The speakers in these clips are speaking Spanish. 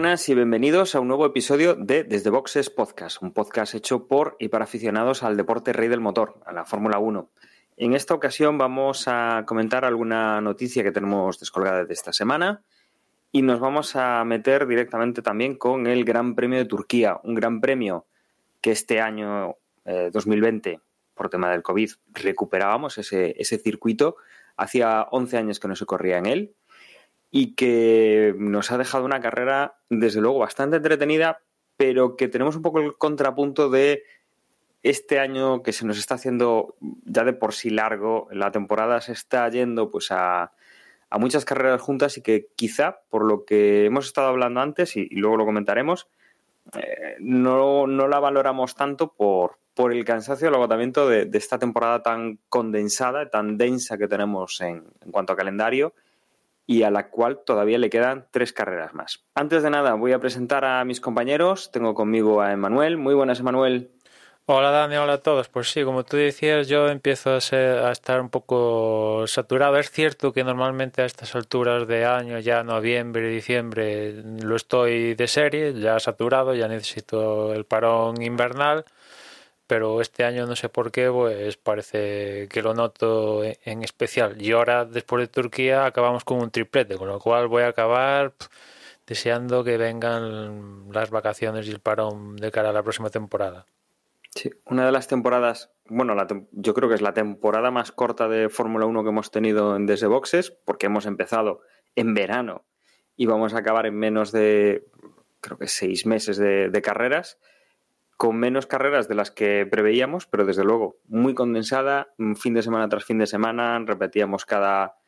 buenas y bienvenidos a un nuevo episodio de Desde Boxes Podcast, un podcast hecho por y para aficionados al deporte rey del motor, a la Fórmula 1. En esta ocasión vamos a comentar alguna noticia que tenemos descolgada de esta semana y nos vamos a meter directamente también con el Gran Premio de Turquía, un gran premio que este año 2020, eh, por tema del COVID, recuperábamos ese, ese circuito. Hacía 11 años que no se corría en él y que nos ha dejado una carrera, desde luego, bastante entretenida, pero que tenemos un poco el contrapunto de este año que se nos está haciendo ya de por sí largo, la temporada se está yendo pues a, a muchas carreras juntas y que quizá, por lo que hemos estado hablando antes, y, y luego lo comentaremos, eh, no, no, la valoramos tanto por, por el cansancio el agotamiento de, de, esta temporada tan condensada, tan densa que tenemos en, en cuanto a calendario y a la cual todavía le quedan tres carreras más. Antes de nada, voy a presentar a mis compañeros. Tengo conmigo a Emanuel. Muy buenas, Emanuel. Hola Dani, hola a todos. Pues sí, como tú decías, yo empiezo a, ser, a, estar un poco saturado. Es cierto que normalmente a estas alturas de año, ya noviembre, diciembre, lo estoy de serie, ya saturado, ya necesito el parón invernal pero este año no sé por qué, pues parece que lo noto en especial. Y ahora, después de Turquía, acabamos con un triplete, con lo cual voy a acabar deseando que vengan las vacaciones y el parón de cara a la próxima temporada. Sí, una de las temporadas, bueno, la, yo creo que es la temporada más corta de Fórmula 1 que hemos tenido en Desde Boxes, porque hemos empezado en verano y vamos a acabar en menos de, creo que seis meses de carreras con menos carreras de las que preveíamos, pero desde luego muy condensada, fin de semana tras fin de semana, repetíamos cada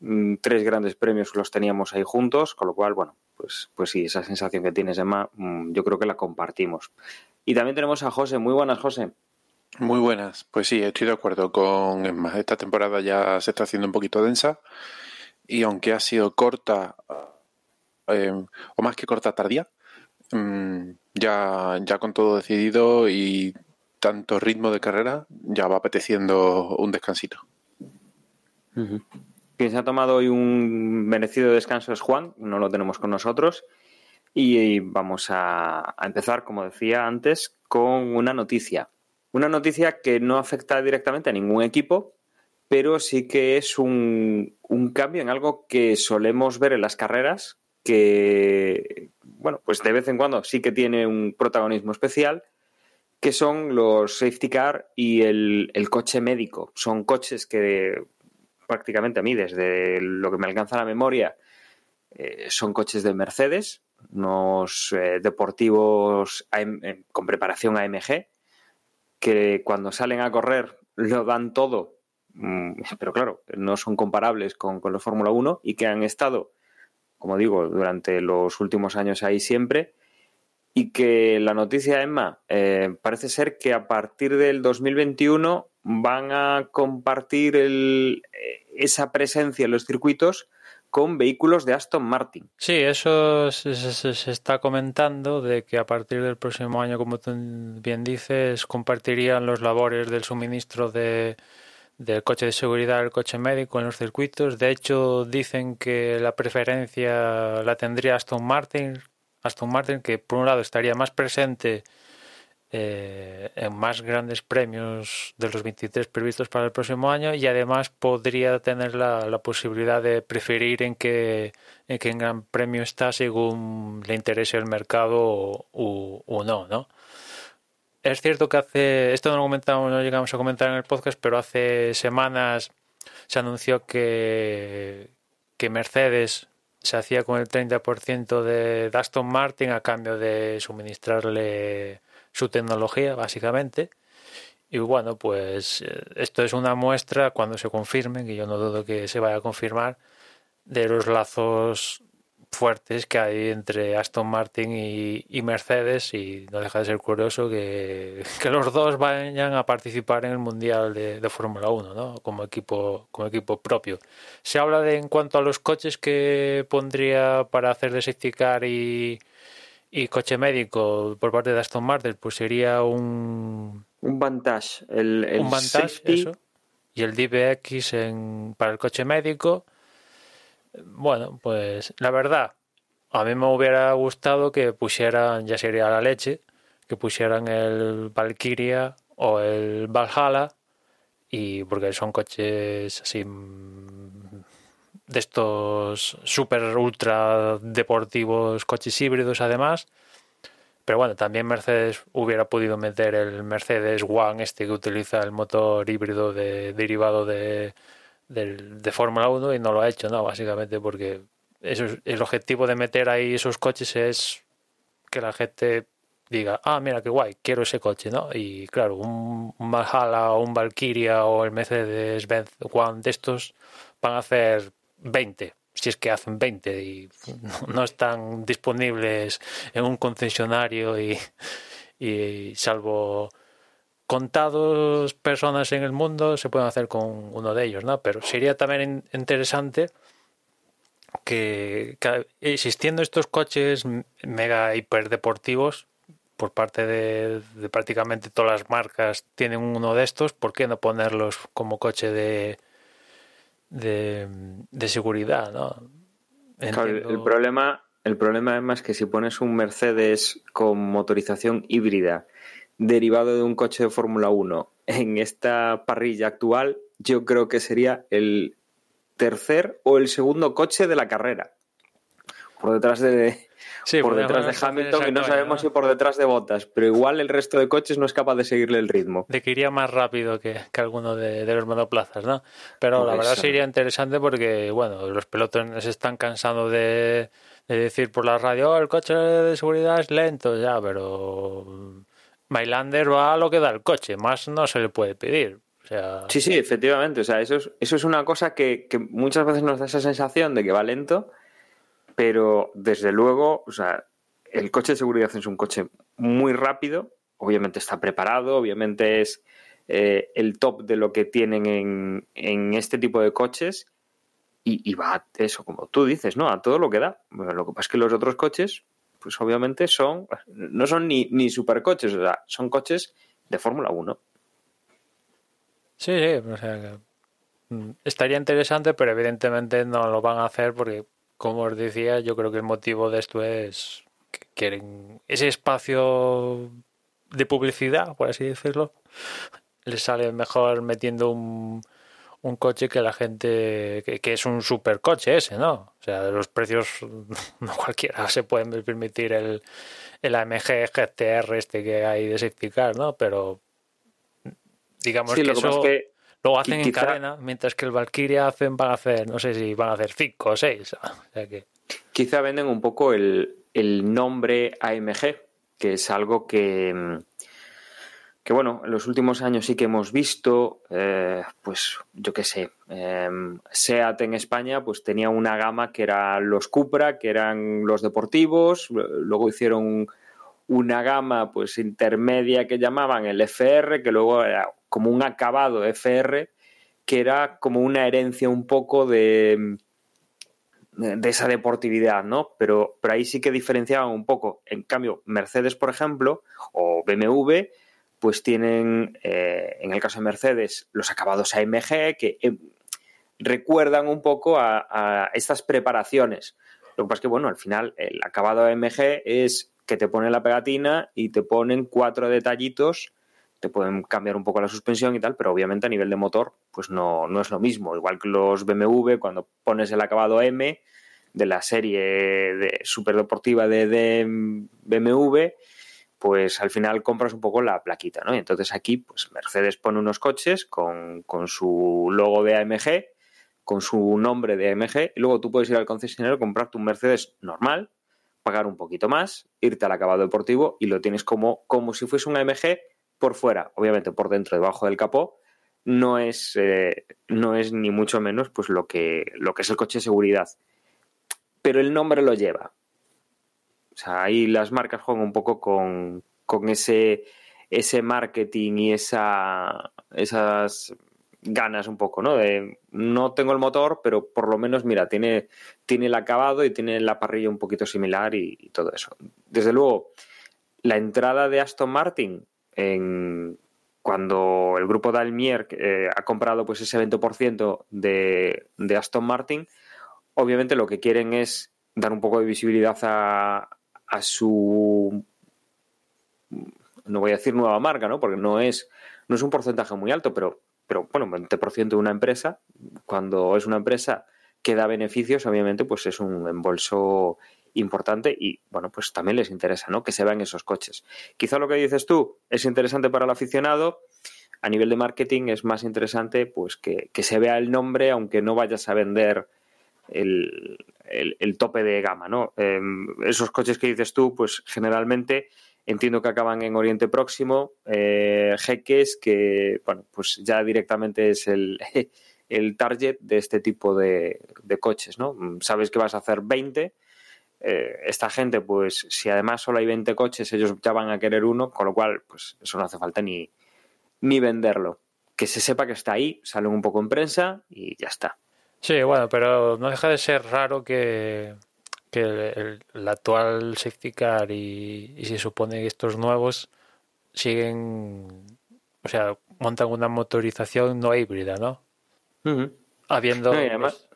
mm, tres grandes premios los teníamos ahí juntos, con lo cual, bueno, pues, pues sí, esa sensación que tienes, Emma, mm, yo creo que la compartimos. Y también tenemos a José. Muy buenas, José. Muy buenas. Pues sí, estoy de acuerdo con Emma. Esta temporada ya se está haciendo un poquito densa y aunque ha sido corta, eh, o más que corta, tardía, mmm, ya, ya con todo decidido y tanto ritmo de carrera, ya va apeteciendo un descansito. Quien se ha tomado hoy un merecido descanso es Juan, no lo tenemos con nosotros. Y vamos a, a empezar, como decía antes, con una noticia. Una noticia que no afecta directamente a ningún equipo, pero sí que es un, un cambio en algo que solemos ver en las carreras, que, bueno, pues de vez en cuando sí que tiene un protagonismo especial, que son los safety car y el, el coche médico. Son coches que prácticamente a mí, desde lo que me alcanza la memoria, eh, son coches de Mercedes, unos eh, deportivos eh, con preparación AMG, que cuando salen a correr lo dan todo, mm, pero claro, no son comparables con, con los Fórmula 1 y que han estado como digo, durante los últimos años ahí siempre. Y que la noticia, Emma, eh, parece ser que a partir del 2021 van a compartir el, esa presencia en los circuitos con vehículos de Aston Martin. Sí, eso se, se, se, está comentando de que a partir del próximo año, como tú bien dices, compartirían los labores del suministro de, del coche de seguridad al coche médico en los circuitos. De hecho, dicen que la preferencia la tendría Aston Martin, Aston Martin que por un lado estaría más presente eh, en más grandes premios de los 23 previstos para el próximo año y además podría tener la, la posibilidad de preferir en qué en qué gran premio está según le interese el mercado o, o, o no, ¿no? Es cierto que hace, esto no lo comentamos, no llegamos a comentar en el podcast, pero hace semanas se anunció que, que Mercedes se hacía con el 30% de Aston Martin a cambio de suministrarle su tecnología, básicamente. Y bueno, pues esto es una muestra, cuando se confirme, que yo no dudo que se vaya a confirmar, de los lazos fuertes que hay entre Aston Martin y, Mercedes y no deja de ser curioso que, los dos vayan a participar en el Mundial de, Fórmula 1 ¿no? como, equipo, como equipo propio. Se habla de en cuanto a los coches que pondría para hacer de safety y, y coche médico por parte de Aston Martin, pues sería un... Un Vantage, el, un Vantage, eso, y el DBX en, para el coche médico bueno, pues la verdad, a mí me hubiera gustado que pusieran, ya sería la leche, que pusieran el Valkyria o el Valhalla, y porque son coches así mm, de estos super ultra deportivos, coches híbridos además. Pero bueno, también Mercedes hubiera podido meter el Mercedes One, este que utiliza el motor híbrido de, derivado de, de Fórmula 1 y no lo ha hecho, ¿no? Básicamente porque eso el objetivo de meter ahí esos coches es que la gente diga, ah, mira qué guay, quiero ese coche, ¿no? Y claro, un, Valhalla o un Valkyria o el Mercedes-Benz One de estos van a hacer 20, si es que hacen 20 y no están disponibles en un concesionario y, y salvo contados personas en el mundo se pueden hacer con uno de ellos, ¿no? Pero sería también interesante que, existiendo estos coches mega hiperdeportivos por parte de, prácticamente todas las marcas tienen uno de estos, ¿por qué no ponerlos como coche de, de, seguridad, ¿no? el problema el problema es más que si pones un Mercedes con motorización híbrida derivado de un coche de Fórmula 1 en esta parrilla actual, yo creo que sería el tercer o el segundo coche de la carrera. Por detrás de, por detrás de Hamilton y no sabemos si por detrás de Bottas, pero igual el resto de coches no es capaz de seguirle el ritmo. De que iría más rápido que, alguno de, los monoplazas, ¿no? Pero la verdad sería interesante porque, bueno, los pelotones están cansando de, de decir por la radio, oh, el coche de seguridad es lento, ya, pero Mylander va a lo que da el coche, más no se le puede pedir. Sí, sí, efectivamente. O sea, eso es, eso es una cosa que, muchas veces nos da esa sensación de que va lento, pero desde luego, o sea, el coche de seguridad es un coche muy rápido, obviamente está preparado, obviamente es eh, el top de lo que tienen en, en este tipo de coches y, va eso, como tú dices, ¿no? A todo lo que da. lo que pasa es que los otros coches, pues obviamente son, no son ni, ni supercoches, o sea, son coches de Fórmula 1. Sí, sí, o sea, mm, estaría interesante, pero evidentemente no lo van a hacer porque, como os decía, yo creo que el motivo de esto es que ese espacio de publicidad, por así decirlo, les sale mejor metiendo un, un coche que la gente, que, es un supercoche ese, ¿no? O sea, los precios, no cualquiera se puede permitir el, el AMG GTR este que hay de safety ¿no? Pero digamos que eso lo hacen en cadena, mientras que el Valkyria hacen, van a hacer, no sé si van a hacer 5 o 6. O sea que... Quizá venden un poco el, el nombre AMG, que es algo que que bueno, en los últimos años sí que hemos visto, eh, pues yo qué sé, em, SEAT en España pues tenía una gama que era los Cupra, que eran los deportivos, luego hicieron una gama pues intermedia que llamaban el FR, que luego era como un acabado FR, que era como una herencia un poco de, de esa deportividad, ¿no? Pero, pero ahí sí que diferenciaban un poco. En cambio, Mercedes, por ejemplo, o BMW, pues tienen, eh, en el caso de Mercedes, los acabados AMG que eh, recuerdan un poco a, estas preparaciones. Lo que pasa es que, bueno, al final el acabado AMG es que te ponen la pegatina y te ponen cuatro detallitos, te pueden cambiar un poco la suspensión y tal, pero obviamente a nivel de motor, pues no, no es lo mismo. Igual que los BMW, cuando pones el acabado M de la serie de superdeportiva de, de BMW, pues al final compras un poco la plaquita, ¿no? Y entonces aquí, pues Mercedes pone unos coches con, su logo de AMG, con su nombre de AMG, y luego tú puedes ir al concesionario, comprarte un Mercedes normal, pagar un poquito más, irte al acabado deportivo y lo tienes como, como si fuese un AMG por fuera, obviamente por dentro, debajo del capó, no es, eh, no es ni mucho menos pues lo que, lo que es el coche de seguridad. pero el nombre lo lleva. O sea, ahí las marcas juegan un poco con, con ese, ese marketing y esa, esas ganas un poco, ¿no? De no tengo el motor, pero por lo menos, mira, tiene, tiene el acabado y tiene la parrilla un poquito similar y, todo eso. Desde luego, la entrada de Aston Martin en, cuando el grupo Dalmier eh, ha comprado pues ese 20% de, de Aston Martin, obviamente lo que quieren es dar un poco de visibilidad a, a su no voy a decir nueva marca, ¿no? Porque no es, no es un porcentaje muy alto, pero, pero bueno, 20% de una empresa, cuando es una empresa que da beneficios, obviamente, pues es un embolso importante y, bueno, pues también les interesa, ¿no? Que se vean esos coches. Quizá lo que dices tú es interesante para el aficionado, a nivel de marketing es más interesante, pues, que, que se vea el nombre, aunque no vayas a vender el, el, tope de gama, ¿no? Eh, esos coches que dices tú, pues generalmente entiendo que acaban en Oriente Próximo, eh, jeques que, bueno, pues ya directamente es el, el target de este tipo de, de, coches, ¿no? Sabes que vas a hacer 20, eh, esta gente, pues si además solo hay 20 coches, ellos ya van a querer uno, con lo cual, pues eso no hace falta ni, ni venderlo. Que se sepa que está ahí, salen un poco en prensa y ya está. Sí, bueno, pero no deja de ser raro que, que el, el, actual safety car y, y, se supone que estos nuevos siguen, o sea, montan una motorización no híbrida, ¿no? Uh -huh. Habiendo... No, y, además,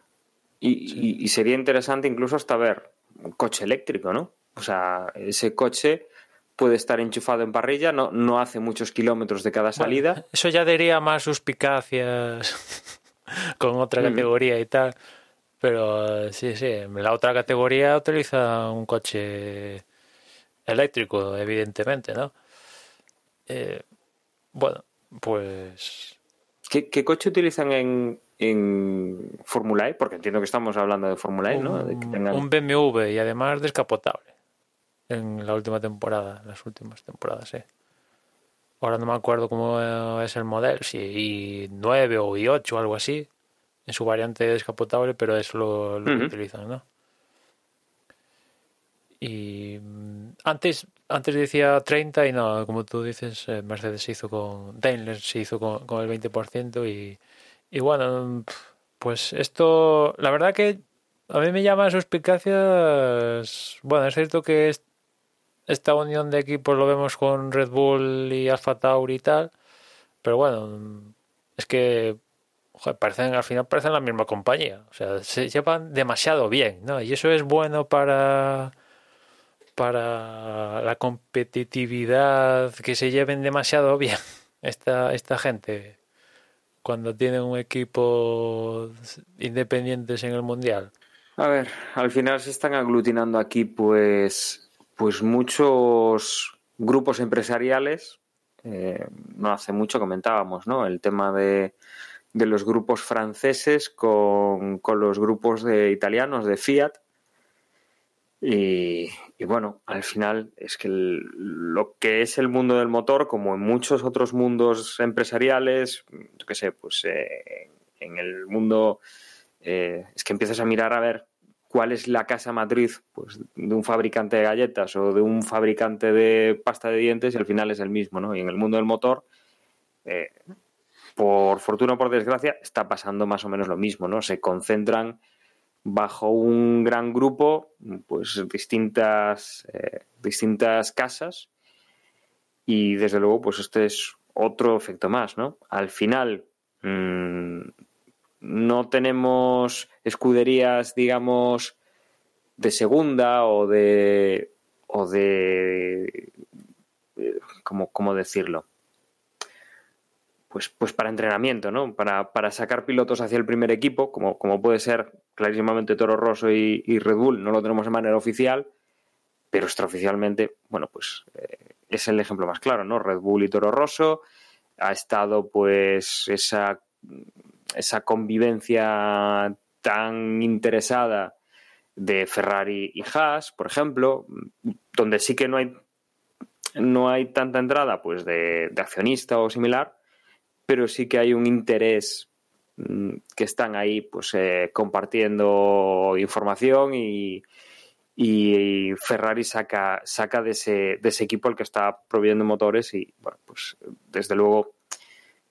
y, sí. y, sería interesante incluso hasta ver un coche eléctrico, ¿no? O sea, ese coche puede estar enchufado en parrilla, no, no hace muchos kilómetros de cada salida. Bueno, eso ya daría más suspicacias con otra categoría mm. y tal. Pero sí, sí, la otra categoría utiliza un coche eléctrico, evidentemente, ¿no? Eh, bueno, pues... ¿Qué, ¿Qué, coche utilizan en, en Fórmula E? Porque entiendo que estamos hablando de Fórmula E, ¿no? De tengan... Un BMW y además descapotable en la última temporada, en las últimas temporadas, sí. Ahora no me acuerdo cómo es el modelo, si i9 o i8 o algo así, en su variante descapotable, pero eso lo, lo uh -huh. que utilizan, ¿no? Y mm, antes, antes decía 30 y no, como tú dices, eh, Mercedes se hizo con, Daimler se hizo con, con el 20% y, y bueno, pues esto, la verdad que a mí me llama suspicacias, bueno, es cierto que es, esta unión de equipos lo vemos con Red Bull y Alfa Tauri y tal, pero bueno, es que parecen, al final parecen la misma compañía, o sea, se llevan demasiado bien, ¿no? Y eso es bueno para para la competitividad, que se lleven demasiado bien esta, esta gente cuando tienen un equipo independientes en el mundial. A ver, al final se están aglutinando aquí pues pues muchos grupos empresariales. Eh, no hace mucho comentábamos, ¿no? El tema de, de los grupos franceses con, con, los grupos de italianos de Fiat. Y, bueno, al final es que lo que es el mundo del motor, como en muchos otros mundos empresariales, yo qué sé, pues eh, en el mundo eh, es que empiezas a mirar a ver cuál es la casa matriz pues, de un fabricante de galletas o de un fabricante de pasta de dientes y al final es el mismo, ¿no? Y en el mundo del motor, eh, por fortuna o por desgracia, está pasando más o menos lo mismo, ¿no? Se concentran bajo un gran grupo, pues distintas, eh, distintas casas y desde luego, pues este es otro efecto más, ¿no? Al final, mmm, no tenemos escuderías, digamos, de segunda o de. o de. ¿Cómo, cómo decirlo? Pues, pues para entrenamiento, ¿no? Para, para sacar pilotos hacia el primer equipo, como, como puede ser clarísimamente Toro Rosso y, y, Red Bull, no lo tenemos de manera oficial, pero extraoficialmente, bueno, pues eh, es el ejemplo más claro, ¿no? Red Bull y Toro Rosso, ha estado pues esa esa convivencia tan interesada de Ferrari y Haas, por ejemplo, donde sí que no hay no hay tanta entrada pues de, accionista o similar, pero sí que hay un interés mm, que están ahí pues eh, compartiendo información y, Ferrari saca, saca de, ese, de ese equipo el que está proveyendo motores y bueno, pues desde luego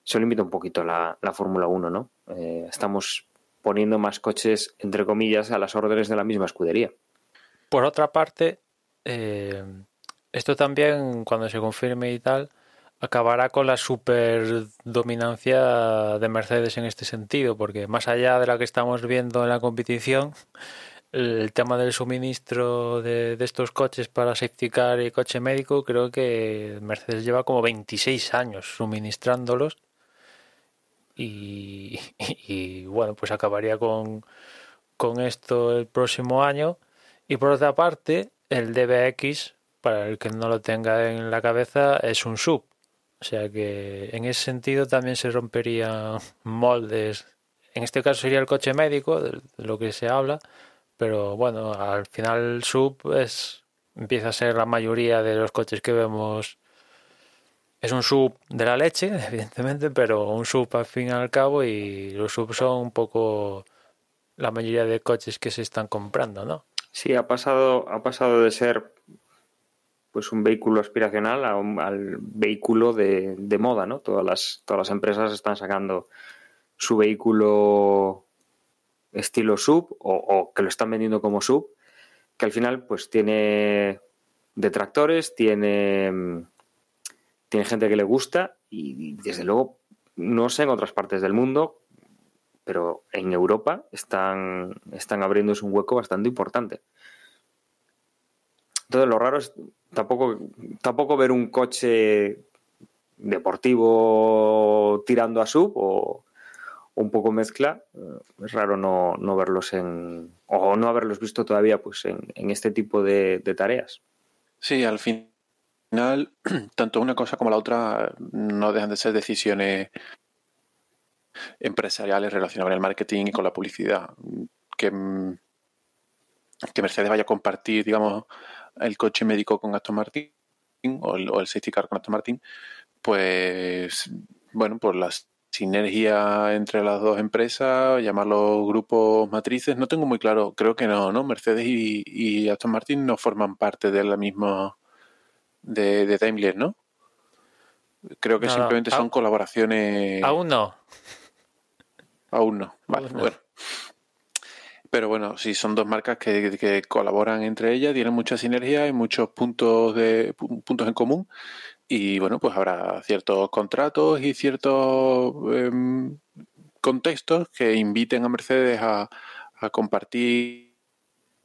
se limita un poquito la, la Fórmula 1, ¿no? Eh, estamos poniendo más coches, entre comillas, a las órdenes de la misma escudería. Por otra parte, eh, esto también, cuando se confirme y tal, acabará con la superdominancia de Mercedes en este sentido, porque más allá de la que estamos viendo en la competición, el tema del suministro de, estos coches para safety car y coche médico, creo que Mercedes lleva como 26 años suministrándolos y, y, bueno, pues acabaría con, con esto el próximo año. Y por otra parte, el DBX, para el que no lo tenga en la cabeza, es un sub. O sea que en ese sentido también se romperían moldes. En este caso sería el coche médico, de lo que se habla, pero bueno, al final el sub es, empieza a ser la mayoría de los coches que vemos. Es un sub de la leche, evidentemente, pero un sub al fin y al cabo y los sub son un poco la mayoría de coches que se están comprando, ¿no? Sí, ha pasado, ha pasado de ser pues un vehículo aspiracional al vehículo de, de, moda, ¿no? Todas las, todas las empresas están sacando su vehículo estilo sub o, que lo están vendiendo como sub, que al final pues tiene detractores, tiene, tiene gente que le gusta y desde luego no sé en otras partes del mundo, pero en Europa están, están abriéndose un hueco bastante importante. Entonces lo raro es tampoco, tampoco ver un coche deportivo tirando a sub o, un poco mezcla. Eh, es raro no, no, verlos en. o no haberlos visto todavía pues en, en este tipo de, de, tareas. Sí, al final, tanto una cosa como la otra no dejan de ser decisiones empresariales relacionadas con el marketing y con la publicidad. Que, que Mercedes vaya a compartir, digamos, el coche médico con Aston Martin o el, o el safety car con Aston Martin, pues bueno, por las sinergia entre las dos empresas, llamarlos grupos matrices, no tengo muy claro, creo que no, ¿no? Mercedes y, Aston Martin no forman parte de la misma de, de Daimler, ¿no? Creo que simplemente son colaboraciones. Aún no. Aún no, vale, bueno. Pero bueno, sí, son dos marcas que, que, colaboran entre ellas, tienen mucha sinergia y muchos puntos de puntos en común y bueno, pues habrá ciertos contratos y ciertos em, contextos que inviten a Mercedes a, compartir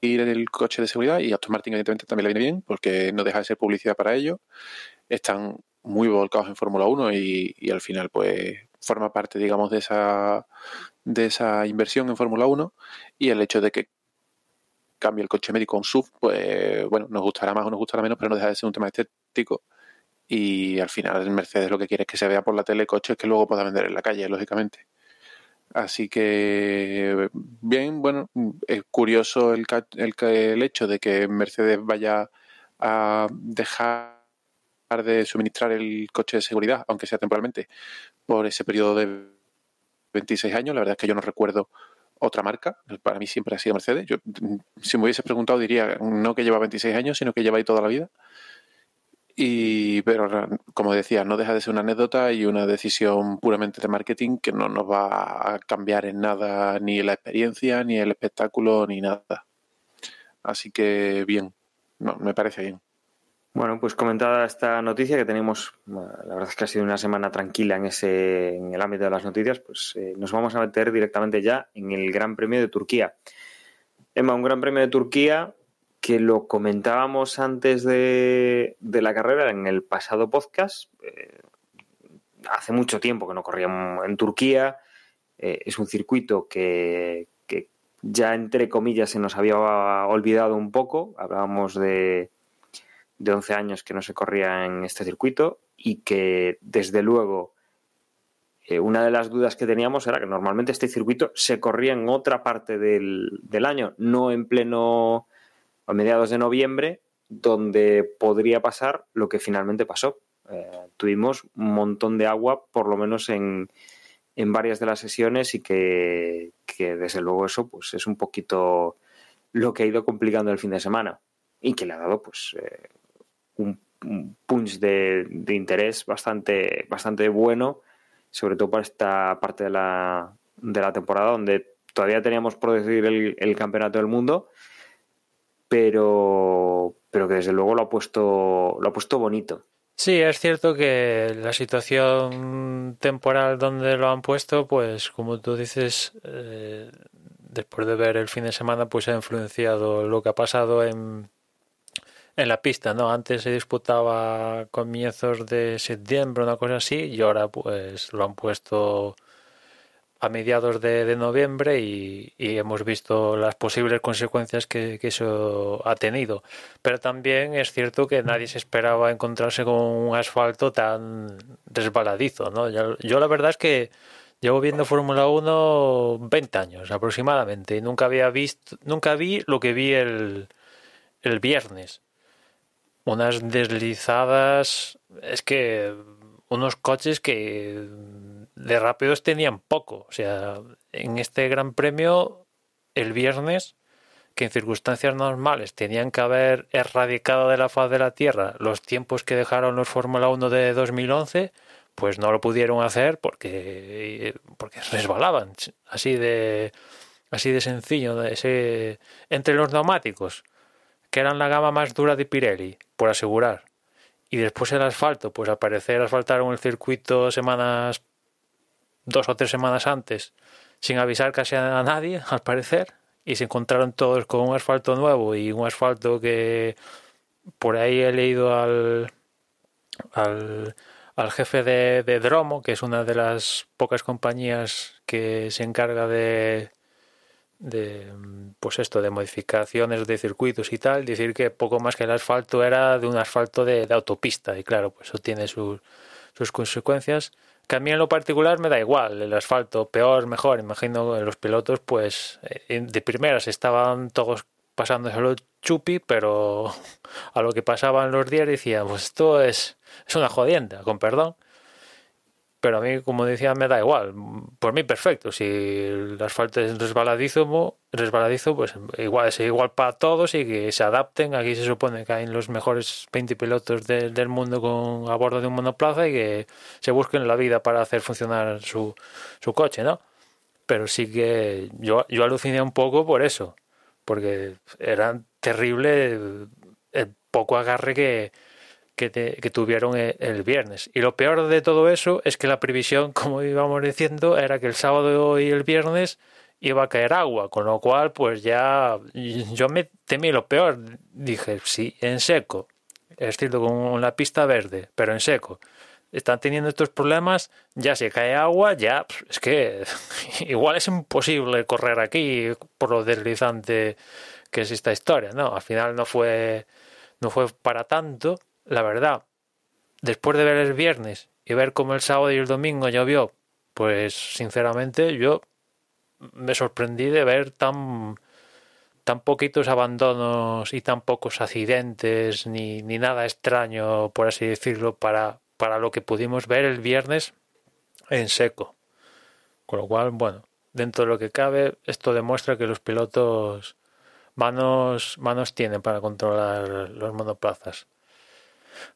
el coche de seguridad y Aston Martin evidentemente también le viene bien porque no deja de ser publicidad para ellos. Están muy volcados en Fórmula 1 y, y, al final pues forma parte digamos de esa de esa inversión en Fórmula 1 y el hecho de que cambie el coche médico a un SUV pues bueno, nos gustará más o nos gustará menos pero no deja de ser un tema estético y al final Mercedes lo que quiere es que se vea por la tele coches que luego pueda vender en la calle, lógicamente. Así que, bien, bueno, es curioso el, el, el hecho de que Mercedes vaya a dejar de suministrar el coche de seguridad, aunque sea temporalmente, por ese periodo de 26 años. La verdad es que yo no recuerdo otra marca. Para mí siempre ha sido Mercedes. Yo, si me hubiese preguntado, diría no que lleva 26 años, sino que lleva ahí toda la vida. Y, pero como decía, no deja de ser una anécdota y una decisión puramente de marketing que no nos va a cambiar en nada ni la experiencia, ni el espectáculo, ni nada. Así que bien, no, me parece bien. Bueno, pues comentada esta noticia que tenemos, la verdad es que ha sido una semana tranquila en ese, en el ámbito de las noticias, pues eh, nos vamos a meter directamente ya en el Gran Premio de Turquía. Emma, un Gran Premio de Turquía que lo comentábamos antes de, la carrera en el pasado podcast. Eh, hace mucho tiempo que no corríamos en Turquía. Eh, es un circuito que, ya entre comillas se nos había olvidado un poco. Hablábamos de, de 11 años que no se corría en este circuito y que desde luego eh, una de las dudas que teníamos era que normalmente este circuito se corría en otra parte del, del año, no en pleno a mediados de noviembre, donde podría pasar lo que finalmente pasó. Eh, tuvimos un montón de agua, por lo menos en, en varias de las sesiones y que, desde luego eso pues es un poquito lo que ha ido complicando el fin de semana y que le ha dado pues eh, un, punch de, interés bastante, bastante bueno, sobre todo para esta parte de la, de la temporada donde todavía teníamos por decir el, el campeonato del mundo, pero, pero que desde luego lo ha puesto, lo ha puesto bonito. Sí, es cierto que la situación temporal donde lo han puesto, pues como tú dices, eh, después de ver el fin de semana, pues ha influenciado lo que ha pasado en, en la pista, ¿no? Antes se disputaba comienzos de septiembre, una cosa así, y ahora pues lo han puesto a mediados de, noviembre y, hemos visto las posibles consecuencias que, eso ha tenido. Pero también es cierto que nadie se esperaba encontrarse con un asfalto tan resbaladizo. ¿no? Yo, la verdad es que llevo viendo Fórmula 1 20 años aproximadamente y nunca había visto, nunca vi lo que vi el, el viernes. Unas deslizadas, es que unos coches que de rápidos tenían poco. O sea, en este Gran Premio, el viernes, que en circunstancias normales tenían que haber erradicado de la faz de la Tierra los tiempos que dejaron los Fórmula 1 de 2011, pues no lo pudieron hacer porque, porque resbalaban. Así de, así de sencillo. Ese, entre los neumáticos, que eran la gama más dura de Pirelli, por asegurar. Y después el asfalto, pues al parecer asfaltaron el circuito semanas dos o tres semanas antes sin avisar casi a nadie, al parecer, y se encontraron todos con un asfalto nuevo y un asfalto que por ahí he leído al, al, jefe de, de, Dromo, que es una de las pocas compañías que se encarga de, de pues esto de modificaciones de circuitos y tal, decir que poco más que el asfalto era de un asfalto de, de autopista. Y claro, pues eso tiene sus, sus consecuencias que a mí en lo particular me da igual el asfalto, peor, mejor. Imagino los pilotos, pues eh, de primeras estaban todos pasándoselo chupi, pero a lo que pasaban los días decía, pues esto es, es una jodienda, con perdón pero a mí, como decía, me da igual. Por mí, perfecto. Si el asfalto es resbaladizo, resbaladizo pues igual es igual para todos y que se adapten. Aquí se supone que hay los mejores 20 pilotos del mundo con, a bordo de un monoplaza y que se busquen la vida para hacer funcionar su, su coche, ¿no? Pero sí que yo, yo aluciné un poco por eso, porque era terrible el poco agarre que, que, tuvieron e, el, viernes. Y lo peor de todo eso es que la previsión, como íbamos diciendo, era que el sábado y el viernes iba a caer agua, con lo cual pues ya yo me temí lo peor. Dije, sí, en seco. Es cierto, con la pista verde, pero en seco. Están teniendo estos problemas, ya se cae agua, ya es que igual es imposible correr aquí por lo deslizante que es esta historia, ¿no? Al final no fue no fue para tanto, la verdad, después de ver el viernes y ver cómo el sábado y el domingo llovió, pues sinceramente yo me sorprendí de ver tan tan poquitos abandonos y tan pocos accidentes ni, ni nada extraño, por así decirlo, para, para lo que pudimos ver el viernes en seco. Con lo cual, bueno, dentro de lo que cabe, esto demuestra que los pilotos manos, manos tienen para controlar los monoplazas.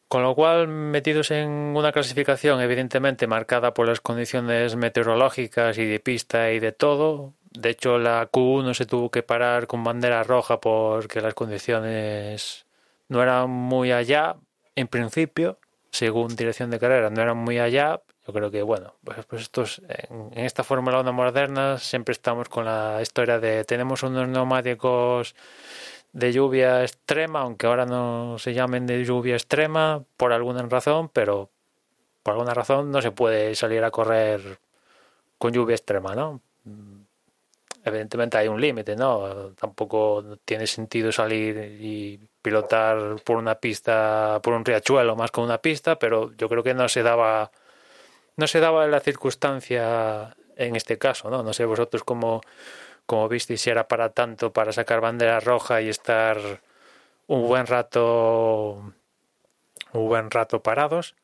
Con lo cual, metidos en una clasificación evidentemente marcada por las condiciones meteorológicas y de pista y de todo, de hecho la Q1 se tuvo que parar con bandera roja porque las condiciones no eran muy allá, en principio, según dirección de carrera, no eran muy allá. Yo creo que, bueno, pues, pues estos, en, en esta Fórmula 1 moderna siempre estamos con la historia de tenemos unos neumáticos de lluvia extrema, aunque ahora no se llamen de lluvia extrema por alguna razón, pero por alguna razón no se puede salir a correr con lluvia extrema, ¿no? Evidentemente hay un límite, ¿no? Tampoco tiene sentido salir y pilotar por una pista, por un riachuelo más que una pista, pero yo creo que no se daba, no se daba la circunstancia en este caso, ¿no? No sé vosotros cómo como visteis, si era para tanto, para sacar bandera roja y estar un buen rato, un buen rato parados.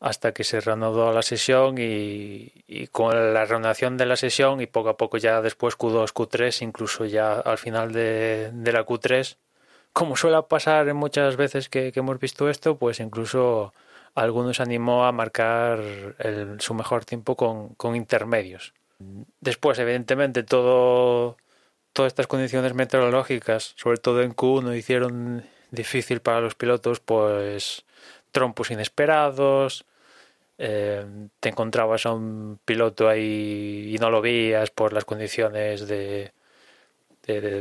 hasta que se reanudó la sesión y, con la reanudación de la sesión y poco a poco ya después Q2, Q3, incluso ya al final de, la Q3, como suele pasar muchas veces que, hemos visto esto, pues incluso algunos animó a marcar su mejor tiempo con, intermedios. Después, evidentemente, todo, todas estas condiciones meteorológicas, sobre todo en Q1, hicieron difícil para los pilotos, pues trompos inesperados, eh, te encontrabas a un piloto ahí y no lo veías por las condiciones de,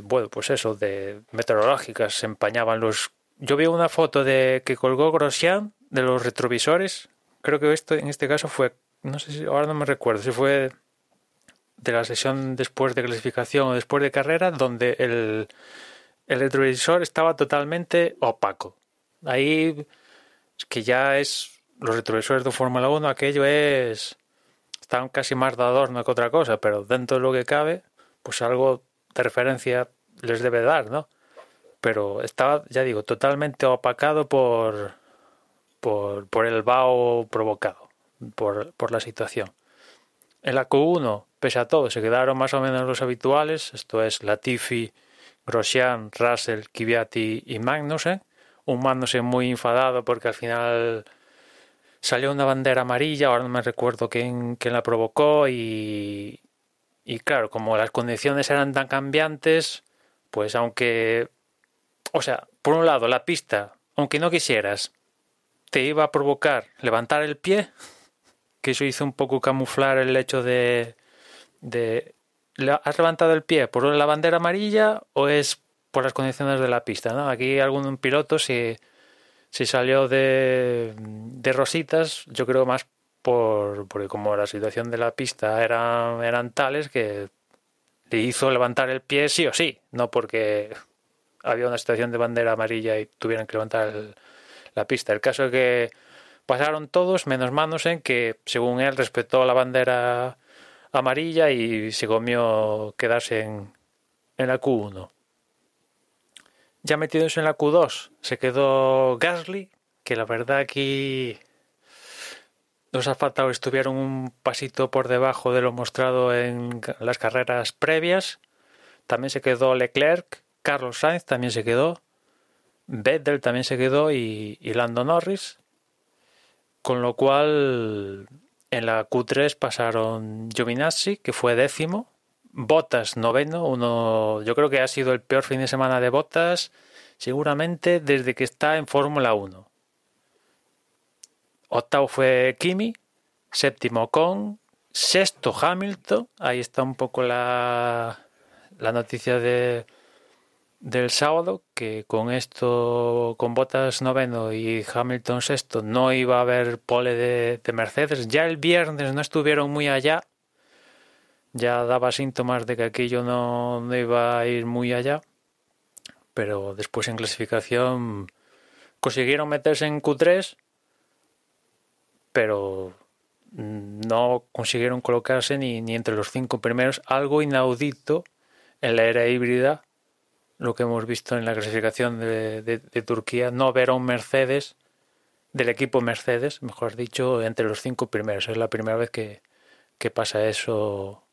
bueno, pues eso, de meteorológicas, se empañaban los... Yo vi una foto de que colgó Grosjean de los retrovisores, creo que esto en este caso fue, no sé si, ahora no me recuerdo, si fue de la sesión después de clasificación o después de carrera, donde el, el retrovisor estaba totalmente opaco. Ahí es que ya es los retrovisores de Fórmula 1, aquello es. Están casi más de adorno que otra cosa, pero dentro de lo que cabe, pues algo de referencia les debe dar, ¿no? Pero estaba, ya digo, totalmente opacado por, por, por el vaho provocado, por, por la situación. En la Q1, pese a todo, se quedaron más o menos los habituales, esto es Latifi, Grosjean, Russell, Kvyat y Magnussen. Un Magnussen muy enfadado porque al final salió una bandera amarilla, ahora no me recuerdo quién, la provocó y, y claro, como las condiciones eran tan cambiantes, pues aunque, o sea, por un lado la pista, aunque no quisieras, te iba a provocar levantar el pie, que eso hizo un poco camuflar el hecho de, de ¿has levantado el pie por la bandera amarilla o es por las condiciones de la pista? ¿no? Aquí algún piloto si si salió de, de rositas, yo creo más por, porque como la situación de la pista era, eran tales que le hizo levantar el pie sí o sí, no porque había una situación de bandera amarilla y tuvieran que levantar la pista. El caso es que pasaron todos menos manos en que, según él, respetó la bandera amarilla y se comió quedarse en, en la Q1. Ya metidos en la Q2 se quedó Gasly, que la verdad aquí los asfaltados estuvieron un pasito por debajo de lo mostrado en las carreras previas. También se quedó Leclerc, Carlos Sainz también se quedó, Vettel también se quedó y, Lando Norris. Con lo cual en la Q3 pasaron Giovinazzi, que fue décimo, Botas noveno, uno, yo creo que ha sido el peor fin de semana de Botas, seguramente desde que está en Fórmula 1. Octavo fue Kimi, séptimo Con, sexto Hamilton, ahí está un poco la, la noticia de, del sábado, que con esto, con Botas noveno y Hamilton sexto, no iba a haber pole de, de Mercedes. Ya el viernes no estuvieron muy allá, ya daba síntomas de que aquello no, iba a ir muy allá, pero después en clasificación consiguieron meterse en Q3, pero no consiguieron colocarse ni, ni entre los cinco primeros, algo inaudito en la era híbrida, lo que hemos visto en la clasificación de, Turquía, no ver a un Mercedes, del equipo Mercedes, mejor dicho, entre los cinco primeros. Es la primera vez que, que pasa eso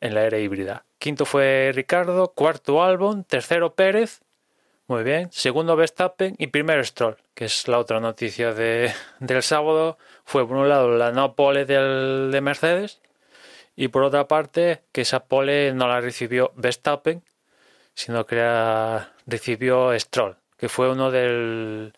en la era híbrida. Quinto fue Ricardo, cuarto Albon, tercero Pérez, muy bien, segundo Verstappen y primero Stroll, que es la otra noticia de, del sábado. Fue por un lado la no pole del, de Mercedes y por otra parte que esa pole no la recibió Verstappen, sino que recibió Stroll, que fue uno de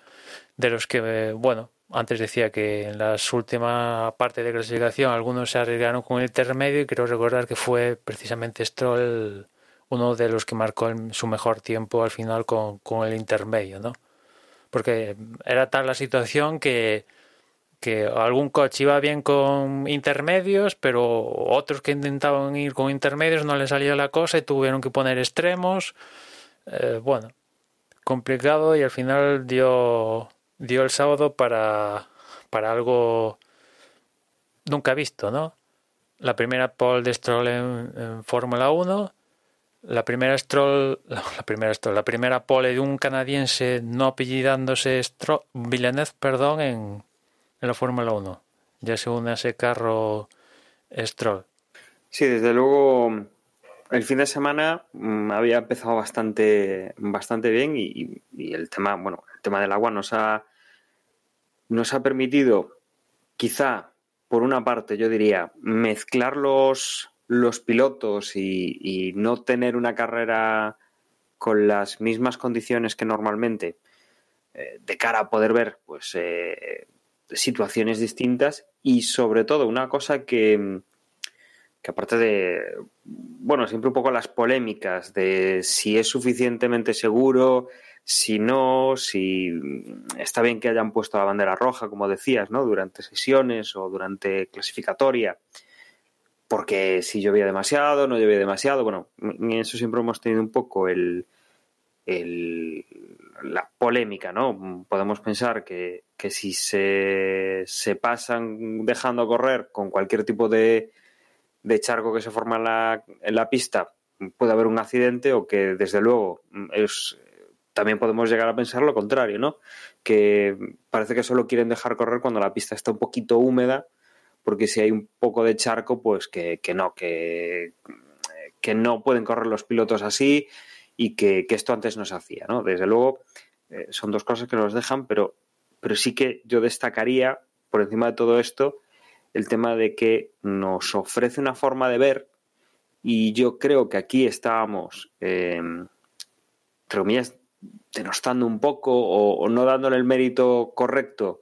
los que, bueno, antes decía que en las últimas partes de clasificación algunos se arriesgaron con el intermedio y quiero recordar que fue precisamente Stroll uno de los que marcó su mejor tiempo al final con, el intermedio, ¿no? Porque era tal la situación que, que algún coche iba bien con intermedios, pero otros que intentaban ir con intermedios no les salía la cosa y tuvieron que poner extremos. Eh, bueno, complicado y al final dio dio el sábado para, para algo nunca visto, ¿no? La primera pole de Stroll en, Fórmula 1, la primera Stroll, la primera Stroll, la primera pole de un canadiense no apellidándose Stroll, Villeneuve, perdón, en, en la Fórmula 1. ya se une a ese carro Stroll. Sí, desde luego el fin de semana mm, había empezado bastante, bastante bien y, el tema, bueno, el tema del agua nos ha, nos ha permitido, quizá, por una parte, yo diría, mezclar los, los pilotos y, no tener una carrera con las mismas condiciones que normalmente, eh, de cara a poder ver, pues, eh, situaciones distintas y sobre todo una cosa que que aparte de, bueno, siempre un poco las polémicas de si es suficientemente seguro, si no, si está bien que hayan puesto la bandera roja, como decías, ¿no? Durante sesiones o durante clasificatoria, porque si llovía demasiado, no llovía demasiado, bueno, en eso siempre hemos tenido un poco el, el la polémica, ¿no? Podemos pensar que, que si se, se pasan dejando correr con cualquier tipo de de charco que se forma en la, en la pista puede haber un accidente o que desde luego es también podemos llegar a pensar lo contrario, ¿no? Que parece que solo quieren dejar correr cuando la pista está un poquito húmeda, porque si hay un poco de charco, pues que, no, que, que no pueden correr los pilotos así y que, esto antes no se hacía, ¿no? Desde luego, eh, son dos cosas que nos dejan, pero, pero sí que yo destacaría, por encima de todo esto, el tema de que nos ofrece una forma de ver y yo creo que aquí estábamos, eh, entre comillas, denostando un poco o, no dándole el mérito correcto